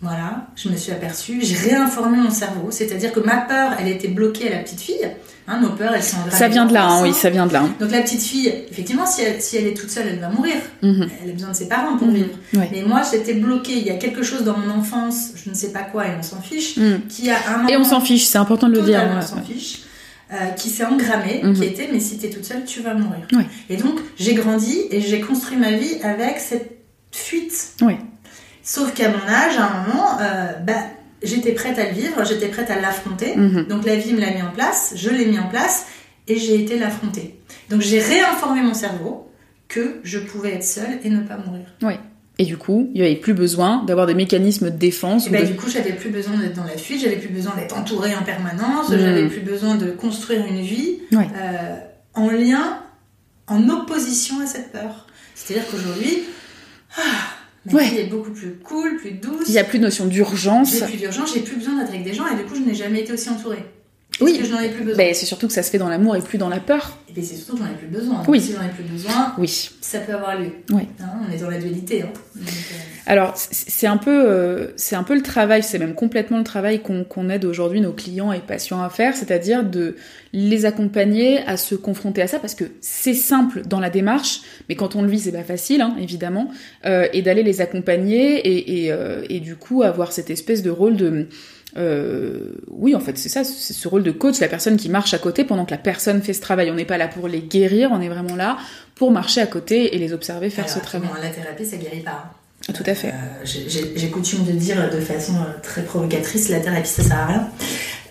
voilà, je me suis aperçue, j'ai réinformé mon cerveau. C'est-à-dire que ma peur, elle était bloquée à la petite fille. Hein, nos peurs, elles sont Ça vient de là, hein, oui, ça vient de là. hein. Donc la petite fille, effectivement, si elle, si elle est toute seule, elle va mourir. Mhm. Elle a besoin de ses parents pour Mhm. vivre. Ouais. Mais moi, j'étais bloquée. Il y a quelque chose dans mon enfance, je ne sais pas quoi, et on s'en fiche, Mhm. qui a un moment... Et on s'en fiche, c'est important de le dire. On s'en ouais. fiche. euh, qui s'est engrammé, qui était mais si t'es toute seule, tu vas mourir. Et donc j'ai grandi et j'ai construit ma vie avec cette fuite. Ouais. Sauf qu'à mon âge, à un moment, euh, bah, j'étais prête à le vivre, j'étais prête à l'affronter. Mhm. Donc la vie me l'a mis en place, je l'ai mis en place et j'ai été l'affronter. Donc j'ai réinformé mon cerveau que je pouvais être seule et ne pas mourir. Et du coup, il n'y avait plus besoin d'avoir des mécanismes de défense. Et ou bah, de- du coup, j'avais plus besoin d'être dans la fuite, j'avais plus besoin d'être entourée en permanence, Mhm. j'avais plus besoin de construire une vie euh, en lien, en opposition à cette peur. C'est-à-dire qu'aujourd'hui, ah, ma Ouais. vie est beaucoup plus cool, plus douce. Il n'y a plus de notion d'urgence. J'ai plus d'urgence, j'ai plus besoin d'être avec des gens et du coup, je n'ai jamais été aussi entourée. Oui. Que je n'en ai plus besoin. Ben, c'est surtout que ça se fait dans l'amour et plus dans la peur. Et puis c'est surtout que j'en ai plus besoin. Oui. Si j'en ai plus besoin, Oui. ça peut avoir lieu. Ouais. Hein, on est dans la dualité. Hein. Donc, euh, Alors, c'est un peu, euh, c'est un peu le travail, c'est même complètement le travail qu'on aide aujourd'hui nos clients et patients à faire, c'est-à-dire de les accompagner à se confronter à ça, parce que c'est simple dans la démarche, mais quand on le vit, c'est pas facile, hein, évidemment, euh, et d'aller les accompagner et, et, et du coup avoir cette espèce de rôle de euh, oui, en fait, c'est ça, c'est ce rôle de coach, la personne qui marche à côté pendant que la personne fait ce travail. On n'est pas là pour les guérir, on est vraiment là pour marcher à côté et les observer faire alors, ce travail. La thérapie, ça guérit pas. hein. Tout à fait. Euh, j'ai- coutume de dire de façon euh, très provocatrice, la thérapie ça sert à rien.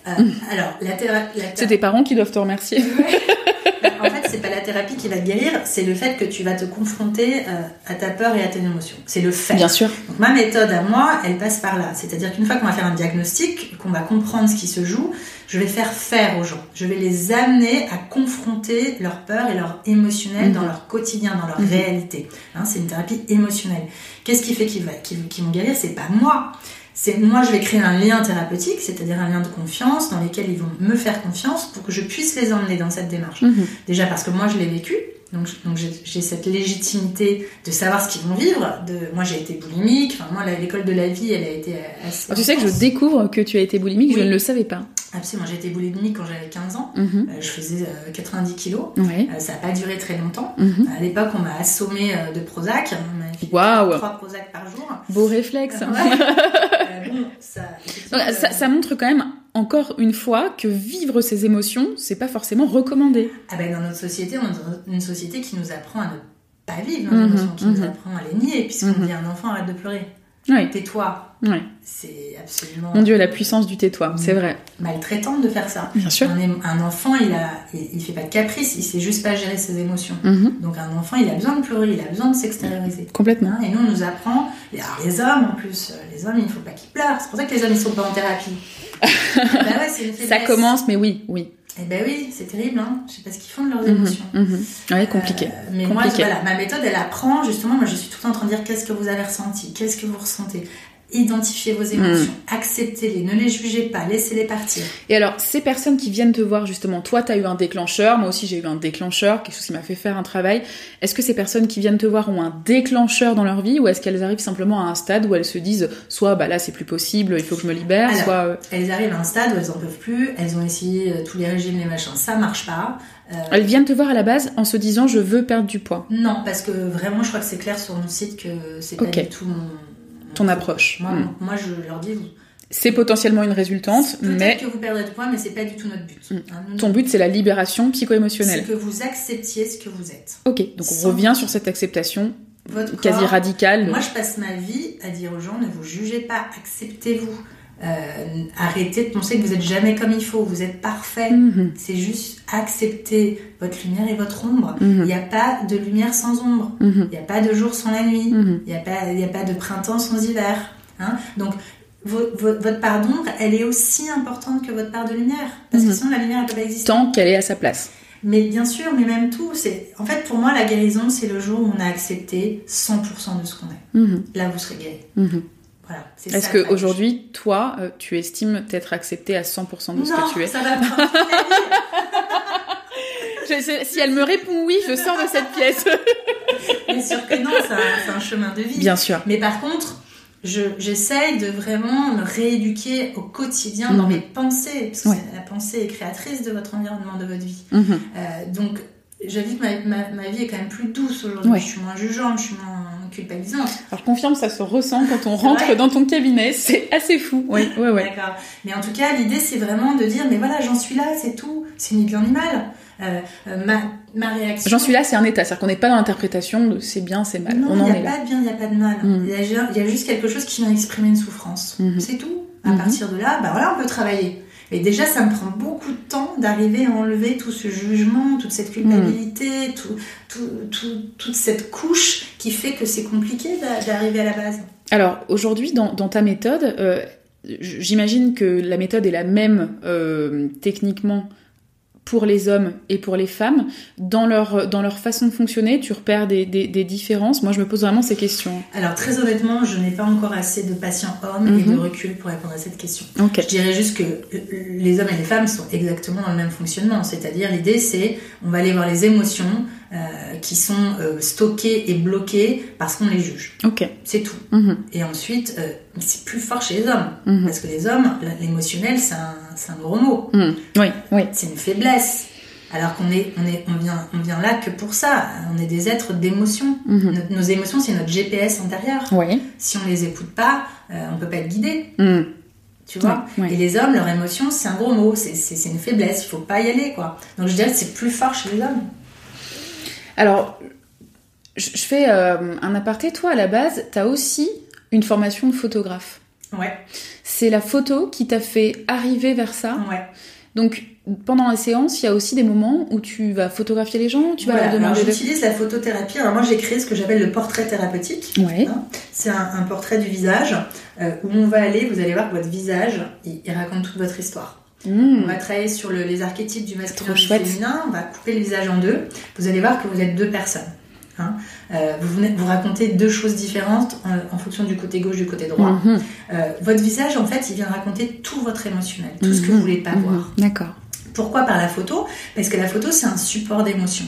Euh, alors, la, C'est tes parents qui doivent te remercier. en c'est pas la thérapie qui va te guérir, c'est le fait que tu vas te confronter euh, à ta peur et à tes émotions. C'est le fait. Bien sûr. Donc, ma méthode à moi, elle passe par là. C'est-à-dire qu'une fois qu'on va faire un diagnostic, qu'on va comprendre ce qui se joue, je vais faire faire aux gens. Je vais les amener à confronter leur peur et leur émotionnel Mhm. dans leur quotidien, dans leur Mhm. réalité. Hein, c'est une thérapie émotionnelle. Qu'est-ce qui fait qu'ils vont guérir? C'est pas moi. C'est moi, je vais créer un lien thérapeutique, c'est-à-dire un lien de confiance dans lequel ils vont me faire confiance pour que je puisse les emmener dans cette démarche. Mhm. Déjà parce que moi je l'ai vécu, donc, donc j'ai cette légitimité de savoir ce qu'ils vont vivre. De, moi j'ai été boulimique, enfin moi l'école de la vie elle a été assez. Alors, tu sais que je découvre que tu as été boulimique, je Oui. ne le savais pas. Absolument, j'ai été boulimique quand j'avais 15 ans. Mhm. Euh, je faisais euh, 90 kilos. Ouais. Euh, ça n'a pas duré très longtemps. Mhm. À l'époque, on m'a assommé euh, de Prozac. Waouh. trois Prozac par jour. Beau réflexe. Ouais. Euh, bon, ça, euh, ça montre quand même encore une fois que vivre ses émotions, c'est pas forcément recommandé. Ah ben, dans notre société, on est dans une société qui nous apprend à ne pas vivre nos Mhm, émotions, qui mhm. nous apprend à les nier, puisqu'on Mhm. dit à un enfant arrête de pleurer. Ouais. Tais-toi. C'est absolument Mon Dieu, la puissance du tais-toi, c'est vrai. maltraitant de faire ça. Bien sûr. Un, enfant, il a, il, il fait pas de caprice, il sait juste pas gérer ses émotions. Mhm. Donc un enfant, il a besoin de pleurer, il a besoin de s'extérioriser. Complètement. Hein, et nous, on nous apprend, alors, les hommes en plus, euh, les hommes, il ne faut pas qu'ils pleurent. C'est pour ça que les hommes, ils sont pas en thérapie. bah ouais, c'est une Ça commence, mais oui, oui. Et ben oui, c'est terrible, hein. Je sais pas ce qu'ils font de leurs Mhm, émotions. mhm. Ouais, compliqué. Euh, mais moi, Compliqué. voilà, ma méthode, elle apprend justement. Moi, je suis tout le temps en train de dire qu'est-ce que vous avez ressenti, qu'est-ce que vous ressentez. Identifiez vos émotions, Mm. acceptez-les, ne les jugez pas, laissez-les partir. Et alors, ces personnes qui viennent te voir, justement, toi, t'as eu un déclencheur, moi aussi j'ai eu un déclencheur, quelque chose qui m'a fait faire un travail. Est-ce que ces personnes qui viennent te voir ont un déclencheur dans leur vie, ou est-ce qu'elles arrivent simplement à un stade où elles se disent, soit bah là c'est plus possible, il faut que je me libère, Alors, soit... euh, Elles arrivent à un stade où elles en peuvent plus, elles ont essayé euh, tous les régimes, les machins, ça marche pas. Euh, Elles viennent te voir à la base en se disant je veux perdre du poids. non, parce que vraiment, je crois que c'est clair sur mon site que c'est pas du tout mon. Ton approche. Moi, Mm. moi, je leur dis, C'est potentiellement une résultante, peut-être mais que vous perdrez du poids, mais c'est pas du tout notre but. Mm. Hein, nous, ton but c'est la libération c'est psycho-émotionnelle. que vous acceptiez ce que vous êtes. Ok, donc on revient sur cette acceptation Votre quasi corps, radicale. Moi, je passe ma vie à dire aux gens ne vous jugez pas, acceptez-vous. Euh, arrêtez de penser que vous êtes jamais comme il faut, vous êtes parfait. Mhm, C'est juste accepter votre lumière et votre ombre. Il mhm, n'y a pas de lumière sans ombre. mhm, Il n'y a pas de jour sans la nuit. Il n'y a, pas- il y a pas de printemps sans hiver. hein. Donc, vo- vo- votre part d'ombre, elle est aussi importante que votre part de lumière. Parce que sinon, la lumière, elle peut pas exister. Tant qu'elle est à sa place. Mais bien sûr, mais même tout. c'est En fait, pour moi, la guérison, c'est le jour où on a accepté 100% de ce qu'on est. Là, vous serez guéri. Voilà. Est-ce ça, que la aujourd'hui, toi, euh, tu estimes t'être accepté à 100% de ce non, que tu es ça va pas. Je Si elle me répond oui, je sors de cette pièce. Bien sûr que non, c'est un, un chemin de vie. Bien sûr. Mais par contre, je- j'essaye de vraiment me rééduquer au quotidien dans Mhm. mes pensées, parce que Ouais. la pensée est créatrice de votre environnement, de votre vie. Mhm. Euh, donc, j'avoue que ma, ma- ma vie est quand même plus douce aujourd'hui. Ouais. Je suis moins jugeante, je suis moins culpabilisante. Alors confirme, ça se ressent quand on rentre dans ton cabinet. C'est assez fou. Oui, ouais, ouais. D'accord. Mais en tout cas, l'idée, c'est vraiment de dire, mais voilà, j'en suis là, c'est tout. C'est ni bien ni mal. Euh, euh, ma, ma réaction. J'en suis là, c'est un état. C'est-à-dire qu'on n'est pas dans l'interprétation de c'est bien, c'est mal. Non, on il n'y a pas de bien, il n'y a pas de mal. Mm. Il y, a, ju- il y a juste quelque chose qui vient exprimer une souffrance. Mhm. C'est tout. À Mhm. partir de là, bah voilà, on peut travailler. Et déjà, ça me prend beaucoup de temps d'arriver à enlever tout ce jugement, toute cette culpabilité, tout, tout- tout- toute cette couche qui fait que c'est compliqué d'a- d'arriver à la base. Alors aujourd'hui, dans, dans ta méthode, euh, j'imagine que la méthode est la même euh, techniquement pour les hommes et pour les femmes. Dans leur, dans leur façon de fonctionner, tu repères des, des, des différences? Moi, je me pose vraiment ces questions. Alors, très honnêtement, je n'ai pas encore assez de patients hommes et Mhm. de recul pour répondre à cette question. Ok. Je dirais juste que euh, les hommes et les femmes sont exactement dans le même fonctionnement. C'est-à-dire, l'idée, c'est on va aller voir les émotions euh, qui sont euh, stockées et bloquées parce qu'on les juge. Ok. C'est tout. Mhm, Et ensuite, euh, c'est plus fort chez les hommes. mhm, Parce que les hommes, l'émotionnel, c'est un, c'est un gros mot. mhm. Oui, oui. C'est une faiblesse. Alors qu'on est, on est, on vient, on vient là que pour ça. On est des êtres d'émotion. Mhm. Nos, nos émotions, c'est notre GPS intérieur. Oui. Si on les écoute pas, euh, on peut pas être guidé. Mhm. Tu vois. Et les hommes, leur émotion, c'est un gros mot. C'est, une faiblesse. Il faut pas y aller, quoi. Donc je dirais que c'est plus fort chez les hommes. Alors, je je fais euh, un aparté. Toi, à la base, tu as aussi une formation de photographe. Ouais, C'est la photo qui t'a fait arriver vers ça. ouais. Donc, pendant la séance, il y a aussi des moments où tu vas photographier les gens, tu vas Voilà, leur demander de... j'utilise la photothérapie. Alors moi, j'ai créé ce que j'appelle le portrait thérapeutique. Ouais. C'est un, un portrait du visage euh, où on va aller, vous allez voir que votre visage, il, il raconte toute votre histoire. Mmh. On va travailler sur le- les archétypes du masculin et du féminin, on va couper le visage en deux. Vous allez voir que vous êtes deux personnes. Hein. Euh, vous, venez, vous racontez deux choses différentes en, en fonction du côté gauche du côté droit. Mhm. Euh, votre visage, en fait, il vient raconter tout votre émotionnel, tout ce que Mhm. vous voulez pas Mhm. voir. D'accord. Pourquoi par la photo? Parce que la photo, c'est un support d'émotion.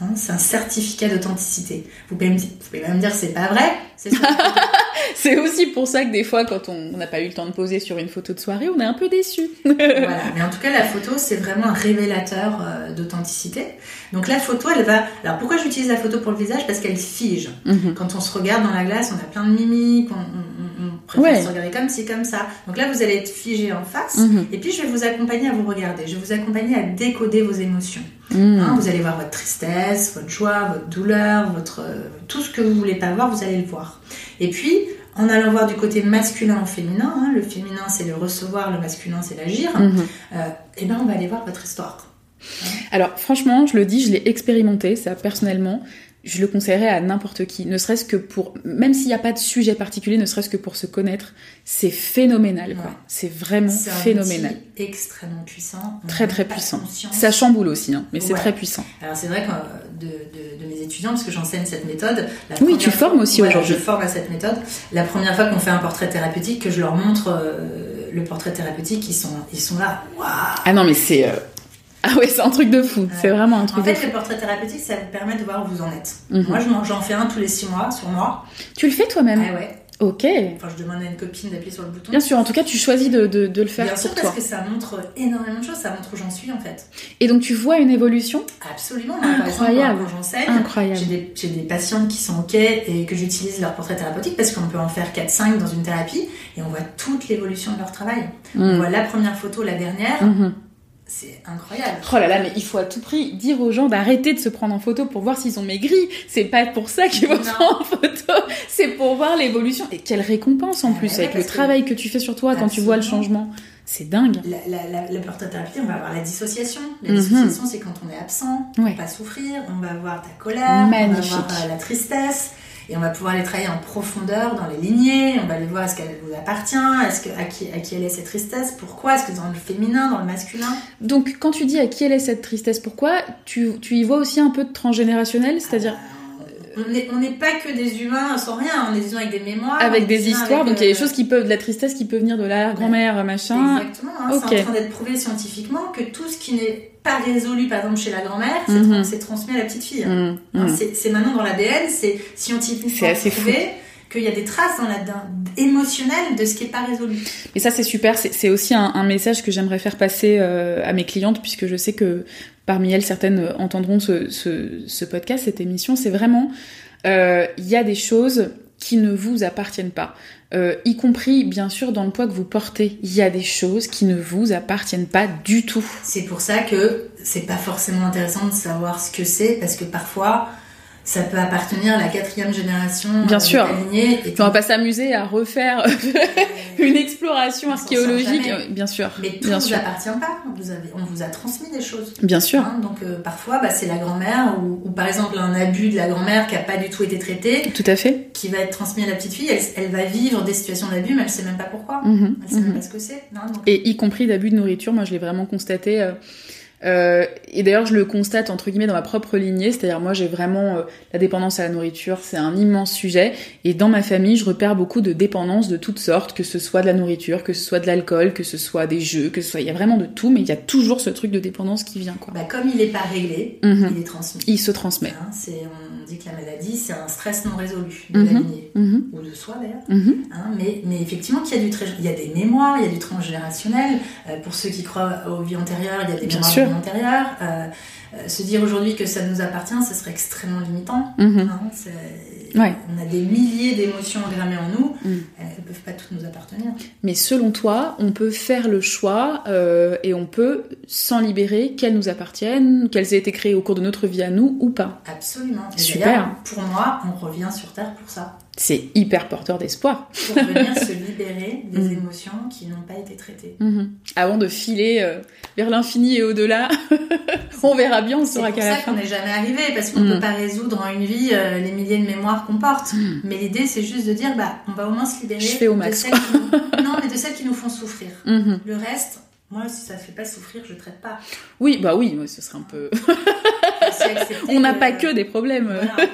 Hein, c'est un certificat d'authenticité. Vous pouvez me dire, vous pouvez même dire c'est pas vrai. C'est. C'est aussi pour ça que des fois, quand on n'a pas eu le temps de poser sur une photo de soirée, on est un peu déçu. voilà. Mais en tout cas, la photo, c'est vraiment un révélateur euh, d'authenticité. Donc la photo, elle va. Alors pourquoi j'utilise la photo pour le visage? Parce qu'elle fige. Mhm. Quand on se regarde dans la glace, on a plein de mimiques, on, on- on préfère Ouais. se regarder comme ci, comme ça. Donc là, vous allez être figé en face. Mhm. Et puis, je vais vous accompagner à vous regarder. Je vais vous accompagner à décoder vos émotions. Mhm. Hein, vous allez voir votre tristesse, votre joie, votre douleur, votre euh, tout ce que vous voulez pas voir, vous allez le voir. Et puis, en allant voir du côté masculin au féminin, hein, le féminin c'est le recevoir, le masculin c'est l'agir, Mhm. euh, et ben on va aller voir votre histoire. Alors franchement, je le dis, je l'ai expérimenté, ça personnellement. Je le conseillerais à n'importe qui, ne serait-ce que pour, même s'il n'y a pas de sujet particulier, ne serait-ce que pour se connaître, c'est phénoménal, quoi. C'est vraiment un phénoménal. outil extrêmement puissant. On Très très puissant. Ça chamboule aussi, hein, mais c'est très puissant. Alors c'est vrai que euh, de, de- de mes étudiants, parce que j'enseigne cette méthode. la Oui, tu formes aussi aujourd'hui. Je forme à cette méthode. La première fois qu'on fait un portrait thérapeutique, que je leur montre euh, le portrait thérapeutique, ils sont, ils sont là. Waouh Ah non, mais c'est, euh, ah ouais, c'est un truc de fou. C'est vraiment un truc En de fait, fou. le portrait thérapeutique, ça vous permet de voir où vous en êtes. Mhm. Moi, je m'en- j'en fais un tous les six mois sur moi. Tu le fais toi-même Ah ouais. Ok. Enfin, je demande à une copine d'appuyer sur le bouton. Bien sûr, en tout cas, tu choisis de, de, de le faire Bien pour sûr, toi. parce que ça montre énormément de choses, ça montre où j'en suis en fait. Et donc, tu vois une évolution? Absolument. Moi, par exemple, Incroyable. incroyable. j'ai des, des patientes qui sont OK et que j'utilise leur portrait thérapeutique parce qu'on peut en faire 4-5 dans une thérapie et on voit toute l'évolution de leur travail. On Mm. voit la première photo, la dernière, Mhm. C'est incroyable. Oh là là, mais il faut à tout prix dire aux gens d'arrêter de se prendre en photo pour voir s'ils ont maigri. C'est pas pour ça qu'ils vont se prendre en photo, c'est pour voir l'évolution. Et quelle récompense en Ah plus ouais, avec le que- travail que tu fais sur toi quand tu vois le changement. C'est dingue. La, la, la, on va avoir la dissociation. La Mhm. dissociation, c'est quand on est absent, on va pas souffrir, on va avoir ta colère, Magnifique. on va avoir euh, la tristesse. Et on va pouvoir les travailler en profondeur dans les lignées, on va les voir, est-ce qu'elle vous appartient, est-ce que, à, qui, à qui elle est cette tristesse, pourquoi, est-ce que dans le féminin, dans le masculin? Donc quand tu dis à qui elle est cette tristesse, pourquoi tu, tu y vois aussi un peu de transgénérationnel, c'est-à-dire on n'est on pas que des humains sans rien, on est des humains avec des mémoires. avec des histoires, avec, donc il y a des euh, choses qui peuvent, de la tristesse qui peut venir de l'arrière-grand-mère, machin. Exactement, hein, Ok. c'est en train d'être prouvé scientifiquement que tout ce qui n'est pas résolu, par exemple chez la grand-mère, c'est Mhm. transmis à la petite fille. Mm, Hein, mm. c'est maintenant dans l'ADN, c'est scientifiquement C'est assez prouvé qu'il y a des traces dans la, émotionnelles de ce qui n'est pas résolu. Et ça, c'est super. C'est aussi un, un message que j'aimerais faire passer euh, à mes clientes, puisque je sais que parmi elles, certaines entendront ce, ce, ce podcast, cette émission. C'est vraiment, euh, il y a des choses qui ne vous appartiennent pas. Euh, y compris, bien sûr, dans le poids que vous portez. Il y a des choses qui ne vous appartiennent pas du tout. C'est pour ça que c'est pas forcément intéressant de savoir ce que c'est, parce que parfois, ça peut appartenir à la quatrième génération Bien euh, sûr. lignée. Et On va pas s'amuser à refaire une exploration archéologique. Euh, Bien sûr. Mais tout ne vous appartient pas. Vous avez, on vous a transmis des choses. Bien sûr. Hein, donc euh, parfois, bah, c'est la grand-mère ou, ou par exemple un abus de la grand-mère qui a pas du tout été traité, Tout à fait. qui va être transmis à la petite fille. Elle, elle va vivre des situations d'abus, mais elle sait même pas pourquoi. Mhm, Elle sait mhm. même pas ce que c'est. hein, donc- et y compris d'abus de nourriture. Moi, je l'ai vraiment constaté. euh, euh, et d'ailleurs, je le constate entre guillemets dans ma propre lignée, c'est-à-dire moi, j'ai vraiment euh, la dépendance à la nourriture, c'est un immense sujet. Et dans ma famille, je repère beaucoup de dépendances de toutes sortes, que ce soit de la nourriture, que ce soit de l'alcool, que ce soit des jeux, que ce soit, il y a vraiment de tout, mais il y a toujours ce truc de dépendance qui vient, quoi. Bah, comme il n'est pas réglé, Mhm. il est transmis. Il se transmet. Hein, c'est, on dit que la maladie, c'est un stress non résolu de la Mhm. lignée, Mhm, ou de soi d'ailleurs. mhm. Hein, mais, mais effectivement, qu'il y a du très- il y a des mémoires, il y a du transgénérationnel. Euh, pour ceux qui croient aux vies antérieures, il y a des Bien mémoires sûr. de. Euh, euh, se dire aujourd'hui que ça nous appartient, ce serait extrêmement limitant. Hein, Ouais. On a des milliers d'émotions engrammées en nous, Mm. elles ne peuvent pas toutes nous appartenir. Mais selon toi, on peut faire le choix euh, et on peut s'en libérer, qu'elles nous appartiennent, qu'elles aient été créées au cours de notre vie à nous ou pas. Absolument. Super. Pour moi, on revient sur Terre pour ça. C'est hyper porteur d'espoir. Pour venir se libérer des Mm. émotions qui n'ont pas été traitées. Mhm. Avant de filer euh, vers l'infini et au-delà, on verra bien, on C'est saura pour qu'à la ça fin. qu'on n'est jamais arrivé, parce qu'on ne peut pas résoudre en une vie euh, les milliers de mémoires qu'on porte. Mais l'idée, c'est juste de dire, bah, on va au moins se libérer Je fais au de celles qui nous... non, mais de celles qui nous font souffrir. Mhm. Le reste, moi, si ça ne fait pas souffrir, je traite pas. Oui, bah oui, ce serait un peu. On n'a pas que des problèmes. Voilà.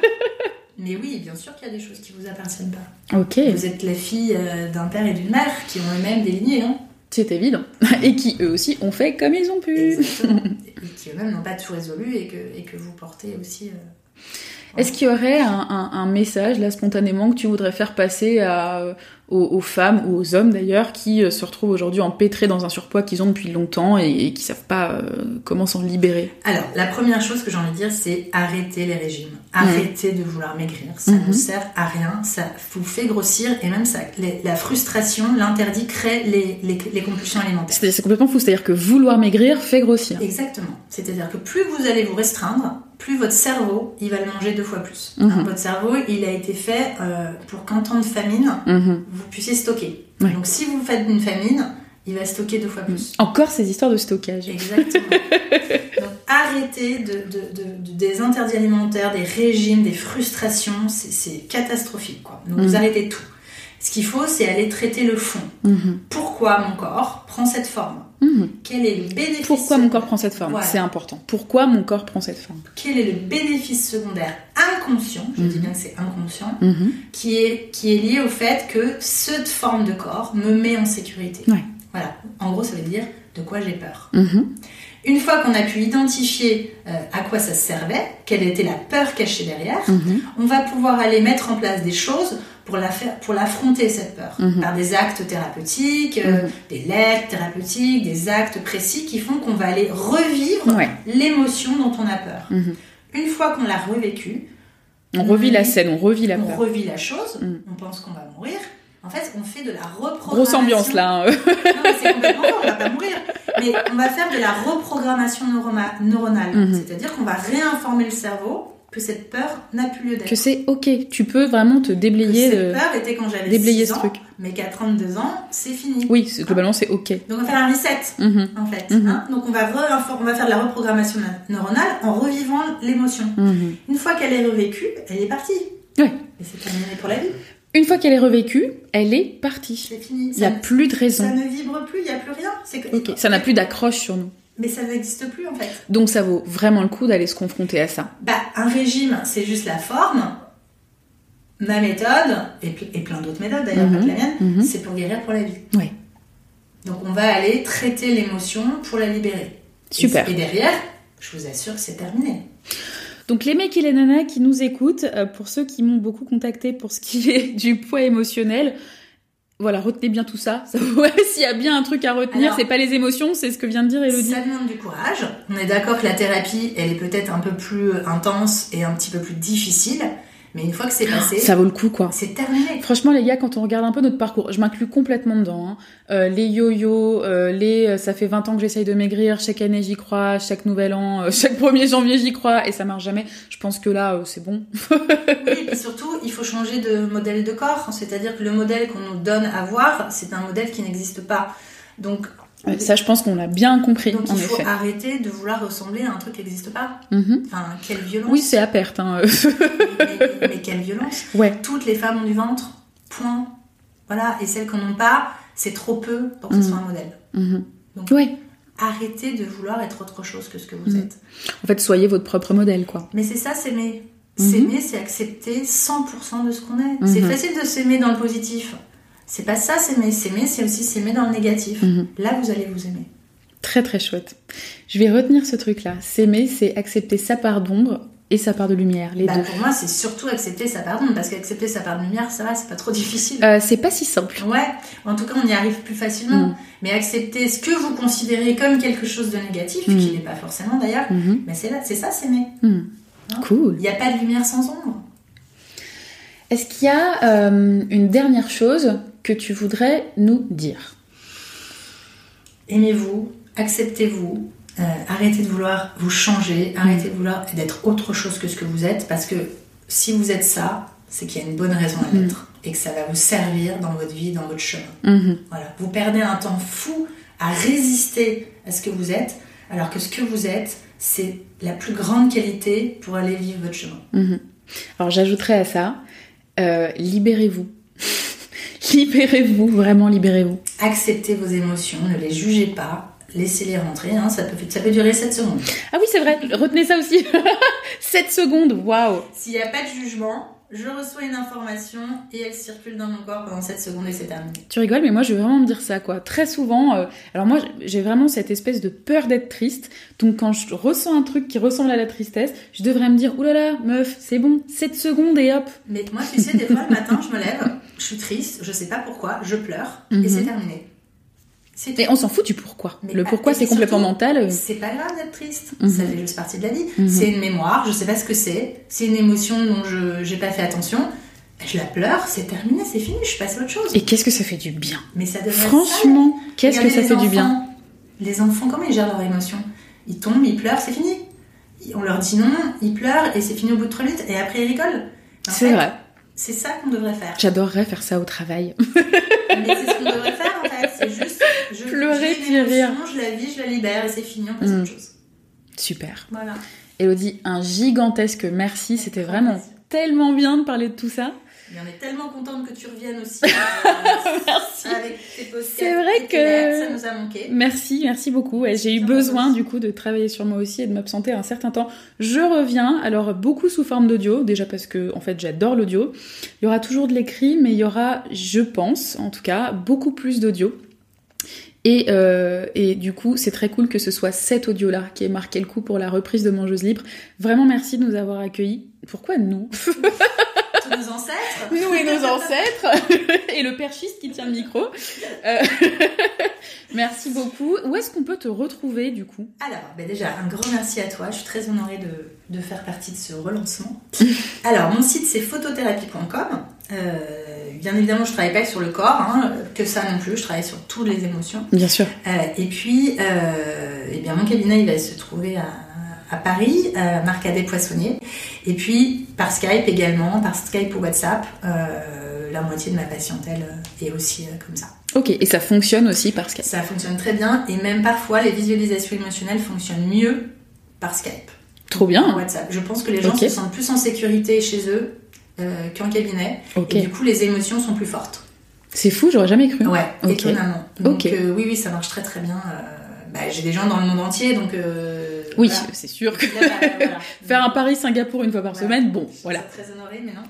Mais oui, bien sûr qu'il y a des choses qui vous appartiennent pas. Ok, Vous êtes la fille euh, d'un père et d'une mère qui ont eux-mêmes des lignées, hein c'est évident. Et qui eux aussi ont fait comme ils ont pu. Exactement. et qui eux-mêmes n'ont pas tout résolu et que, et que vous portez aussi. euh, Est-ce qu'il y aurait un, un- un message là spontanément que tu voudrais faire passer à, euh, aux, aux femmes ou aux hommes d'ailleurs qui euh, se retrouvent aujourd'hui empêtrés dans un surpoids qu'ils ont depuis longtemps et, et qui savent pas euh, comment s'en libérer? Alors, la première chose que j'ai envie de dire, c'est arrêter les régimes. Arrêtez de vouloir maigrir. Ça Mhm. ne sert à rien. Ça vous fait grossir et même ça, les- la frustration, l'interdit crée les, les, les compulsions alimentaires. C'est c'est complètement fou, c'est-à-dire que vouloir maigrir fait grossir. Exactement. C'est-à-dire que plus vous allez vous restreindre, plus votre cerveau, il va le manger deux fois plus. Mhm. Hein, votre cerveau, il a été fait euh, pour qu'en temps de famine, Mhm. vous puissiez stocker. Donc si vous faites une famine, il va stocker deux fois plus. Encore ces histoires de stockage. Exactement. Donc arrêtez de, de- de- de- des interdits alimentaires, des régimes, des frustrations, c'est- catastrophique. Quoi. Donc Mhm. vous arrêtez tout. Ce qu'il faut, c'est aller traiter le fond. Mhm. Pourquoi mon corps prend cette forme? Mhm. Quel est le bénéfice Pourquoi mon corps prend cette forme Voilà. C'est important. Pourquoi mon corps prend cette forme Quel est le bénéfice secondaire inconscient, je dis Mhm. bien que c'est inconscient, Mhm. qui est, qui est lié au fait que cette forme de corps me met en sécurité. Ouais. Voilà, en gros, ça veut dire de quoi j'ai peur. Une fois qu'on a pu identifier euh, à quoi ça servait, quelle était la peur cachée derrière, on va pouvoir aller mettre en place des choses pour la faire, pour l'affronter cette peur, Mhm. par des actes thérapeutiques, euh, Mhm. des lettres thérapeutiques, des actes précis qui font qu'on va aller revivre Ouais. l'émotion dont on a peur. Mhm. Une fois qu'on l'a revécu, On revit la scène, on revit la on peur. revit la chose, on pense qu'on va mourir. En fait, on fait de la reprogrammation. Grosse ambiance là. hein. Non, mais c'est complètement on va pas mourir. Mais on va faire de la reprogrammation neuronale. C'est-à-dire qu'on va réinformer le cerveau que cette peur n'a plus lieu d'être. que c'est ok, tu peux vraiment te Que déblayer. cette de- peur était quand j'avais déblayer 6 ce ans, truc. mais qu'à 32 ans, c'est fini. Oui, c'est- globalement c'est ok. Donc on va faire un reset, Mhm. en fait. Mhm. hein. Donc on va, on va faire de la reprogrammation na- neuronale en revivant l'émotion. Mhm. Une fois qu'elle est revécue, elle est partie. Ouais. Et c'est terminé pour la vie. Une fois qu'elle est revécue, elle est partie. C'est fini. Il n'y a Ça, plus de ça raison. ne vibre plus, il n'y a plus rien. Que- Ok, ça n'a plus d'accroche sur nous. Mais ça n'existe plus, en fait. Donc ça vaut vraiment le coup d'aller se confronter à ça. Bah, un régime, c'est juste la forme. Ma méthode, et, ple- et plein d'autres méthodes d'ailleurs, pas que la mienne, mhm. c'est pour guérir pour la vie. Ouais. Donc on va aller traiter l'émotion pour la libérer. Super. Et, et derrière, je vous assure que c'est terminé. Donc les mecs et les nanas qui nous écoutent, euh, pour ceux qui m'ont beaucoup contacté pour ce qui est du poids émotionnel, voilà, retenez bien tout ça. Ça- ouais, S'il y a bien un truc à retenir, c'est pas les émotions, c'est ce que vient de dire Elodie. Ça demande du courage. On est d'accord que la thérapie, elle est peut-être un peu plus intense et un petit peu plus difficile, mais une fois que c'est passé, Ça vaut le coup, quoi. c'est terminé. Franchement, les gars, quand on regarde un peu notre parcours, je m'inclus complètement dedans. hein. Euh, les yo-yo, euh, les euh, ça fait 20 ans que j'essaye de maigrir, chaque année j'y crois, chaque nouvel an, euh, chaque 1er janvier j'y crois, et ça marche jamais. Je pense que là, c'est bon. Oui, et puis surtout, il faut changer de modèle de corps. C'est-à-dire que le modèle qu'on nous donne à voir, c'est un modèle qui n'existe pas. Donc, Ça, je pense qu'on l'a bien compris, donc en il faut effet. arrêter de vouloir ressembler à un truc qui n'existe pas. Mhm. Enfin, quelle violence. Oui, c'est à perte. Hein. mais, mais- mais quelle violence. ouais. Toutes les femmes ont du ventre. Point. Voilà. Et celles qui n'en ont pas, c'est trop peu pour que ce Mhm. soit un modèle. Mhm. Donc, Ouais. Arrêtez de vouloir être autre chose que ce que vous êtes. En fait, soyez votre propre modèle, quoi. Mais c'est ça, s'aimer. S'aimer, c'est accepter 100% de ce qu'on est. C'est facile de s'aimer dans le positif. C'est pas ça, s'aimer. S'aimer, c'est aussi s'aimer dans le négatif. Mhm. Là, vous allez vous aimer. Très très chouette. Je vais retenir ce truc-là. S'aimer, c'est accepter sa part d'ombre et sa part de lumière, les Bah, deux. pour moi, c'est surtout accepter sa part d'ombre, parce qu'accepter sa part de lumière, ça va, c'est pas trop difficile. Euh, c'est pas si simple. Ouais, en tout cas, on y arrive plus facilement. Mhm. Mais accepter ce que vous considérez comme quelque chose de négatif, Mhm. qui n'est pas forcément d'ailleurs, mais c'est là, c'est ça, s'aimer. Hein Cool. Il n'y a pas de lumière sans ombre. Est-ce qu'il y a euh, une dernière chose que tu voudrais nous dire Aimez-vous, acceptez-vous, euh, arrêtez de vouloir vous changer, arrêtez de vouloir d'être autre chose que ce que vous êtes, parce que si vous êtes ça, c'est qu'il y a une bonne raison à Mhm. l'être et que ça va vous servir dans votre vie, dans votre chemin. Mhm. Voilà. Vous perdez un temps fou à résister à ce que vous êtes, alors que ce que vous êtes, c'est la plus grande qualité pour aller vivre votre chemin. Mhm. Alors j'ajouterais à ça, euh, libérez-vous. Libérez-vous, vraiment libérez-vous. Acceptez vos émotions, ne les jugez pas, laissez-les rentrer, hein, ça, peut, ça peut durer 7 secondes. Ah oui, c'est vrai, retenez ça aussi. 7 secondes, waouh. S'il n'y a pas de jugement, je reçois une information et elle circule dans mon corps pendant 7 secondes et c'est terminé. Tu rigoles, mais moi je veux vraiment me dire ça, quoi. Très souvent, euh, alors moi j'ai vraiment cette espèce de peur d'être triste. Donc quand je ressens un truc qui ressemble à la tristesse, je devrais me dire, oulala, meuf, c'est bon, 7 secondes et hop. Mais moi, tu sais, des fois, le matin, je me lève, je suis triste, je sais pas pourquoi, je pleure Mhm. et c'est terminé. Et on s'en fout du pourquoi. Mais Le pourquoi c'est complètement mental. euh. C'est pas grave d'être triste, Mhm. ça fait juste partie de la vie. Mhm. C'est une mémoire, je sais pas ce que c'est, c'est une émotion dont je j'ai pas fait attention. Je la pleure, c'est terminé, c'est fini, je passe à autre chose. Et qu'est-ce que ça fait du bien? Mais ça devrait être ça. Franchement, qu'est-ce que ça fait du bien? Les enfants, comment ils gèrent leurs émotions? Ils tombent, ils pleurent, c'est fini. On leur dit non, ils pleurent et c'est fini au bout de 3 minutes et après ils rigolent. En C'est vrai. C'est ça qu'on devrait faire. J'adorerais faire ça au travail. Mais c'est ce qu'on devrait faire fait. C'est juste, je Pleurer, puis rire. Je la vis, je la libère et c'est fini, on passe à Mm. autre chose. Super. Voilà. Elodie, un gigantesque merci. C'était vraiment tellement bien de parler de tout ça. Et on est tellement contente que tu reviennes aussi euh, Merci. avec tes podcasts. C'est vrai que- Ça nous a manqué. Merci, merci beaucoup. J'ai eu besoin du coup de travailler sur moi aussi et de m'absenter un certain temps. Je reviens, alors beaucoup sous forme d'audio, déjà parce que en fait j'adore l'audio. Il y aura toujours de l'écrit, mais il y aura, je pense, en tout cas, beaucoup plus d'audio. Et, euh, et du coup, c'est très cool que ce soit cet audio-là qui ait marqué le coup pour la reprise de Mangeuse Libre. Vraiment merci de nous avoir accueillis. Pourquoi nous? nos ancêtres Nous et nos ancêtres et le perchiste qui tient le micro. Euh, merci beaucoup. Où est-ce qu'on peut te retrouver du coup? Alors, ben déjà, un grand merci à toi. Je suis très honorée de, de faire partie de ce relancement. Alors, mon site c'est photothérapie.com. Euh, bien évidemment, je travaille pas sur le corps, hein, que ça non plus. Je travaille sur toutes les émotions. Bien sûr. Euh, et puis, euh, eh bien, mon cabinet, il va se trouver à, à Paris, à Marcadet Poissonnier. Et puis, par Skype également, par Skype ou WhatsApp. Euh, la moitié de ma patientèle est aussi euh, comme ça. Ok, et ça fonctionne aussi par Skype? Ça fonctionne très bien. Et même parfois, les visualisations émotionnelles fonctionnent mieux par Skype. Trop en bien. WhatsApp. Je pense que les gens se sentent plus en sécurité chez eux euh, qu'en cabinet. Et du coup, les émotions sont plus fortes. C'est fou, j'aurais jamais cru. Ouais, Ok. étonnamment. Donc, euh, oui, oui, ça marche très très bien. Euh, bah, J'ai des gens dans le monde entier, donc. euh, Oui, voilà. c'est sûr que Là, bah, voilà. faire un Paris-Singapour une fois par semaine, bon, voilà. très honorée, mais non.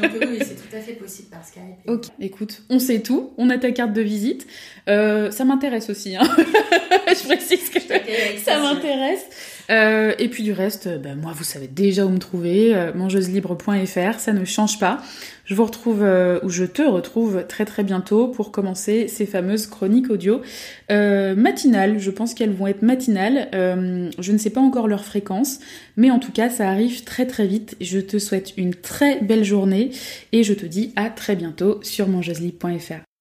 Donc, oui, c'est tout à fait possible par Skype. Et- Ok, écoute, on sait tout, on a ta carte de visite. Euh, ça m'intéresse aussi, hein. je précise que Je t'accueille avec ça m'intéresse. Euh, et puis du reste, ben, moi, vous savez déjà où me trouver, euh, mangeuselibre.fr, ça ne change pas. Je vous retrouve, euh, ou je te retrouve très très bientôt pour commencer ces fameuses chroniques audio euh, matinales. Je pense qu'elles vont être matinales. Euh, je ne sais pas encore leur fréquence, mais en tout cas, ça arrive très très vite. Je te souhaite une très belle journée et je te dis à très bientôt sur mangeuselibre.fr.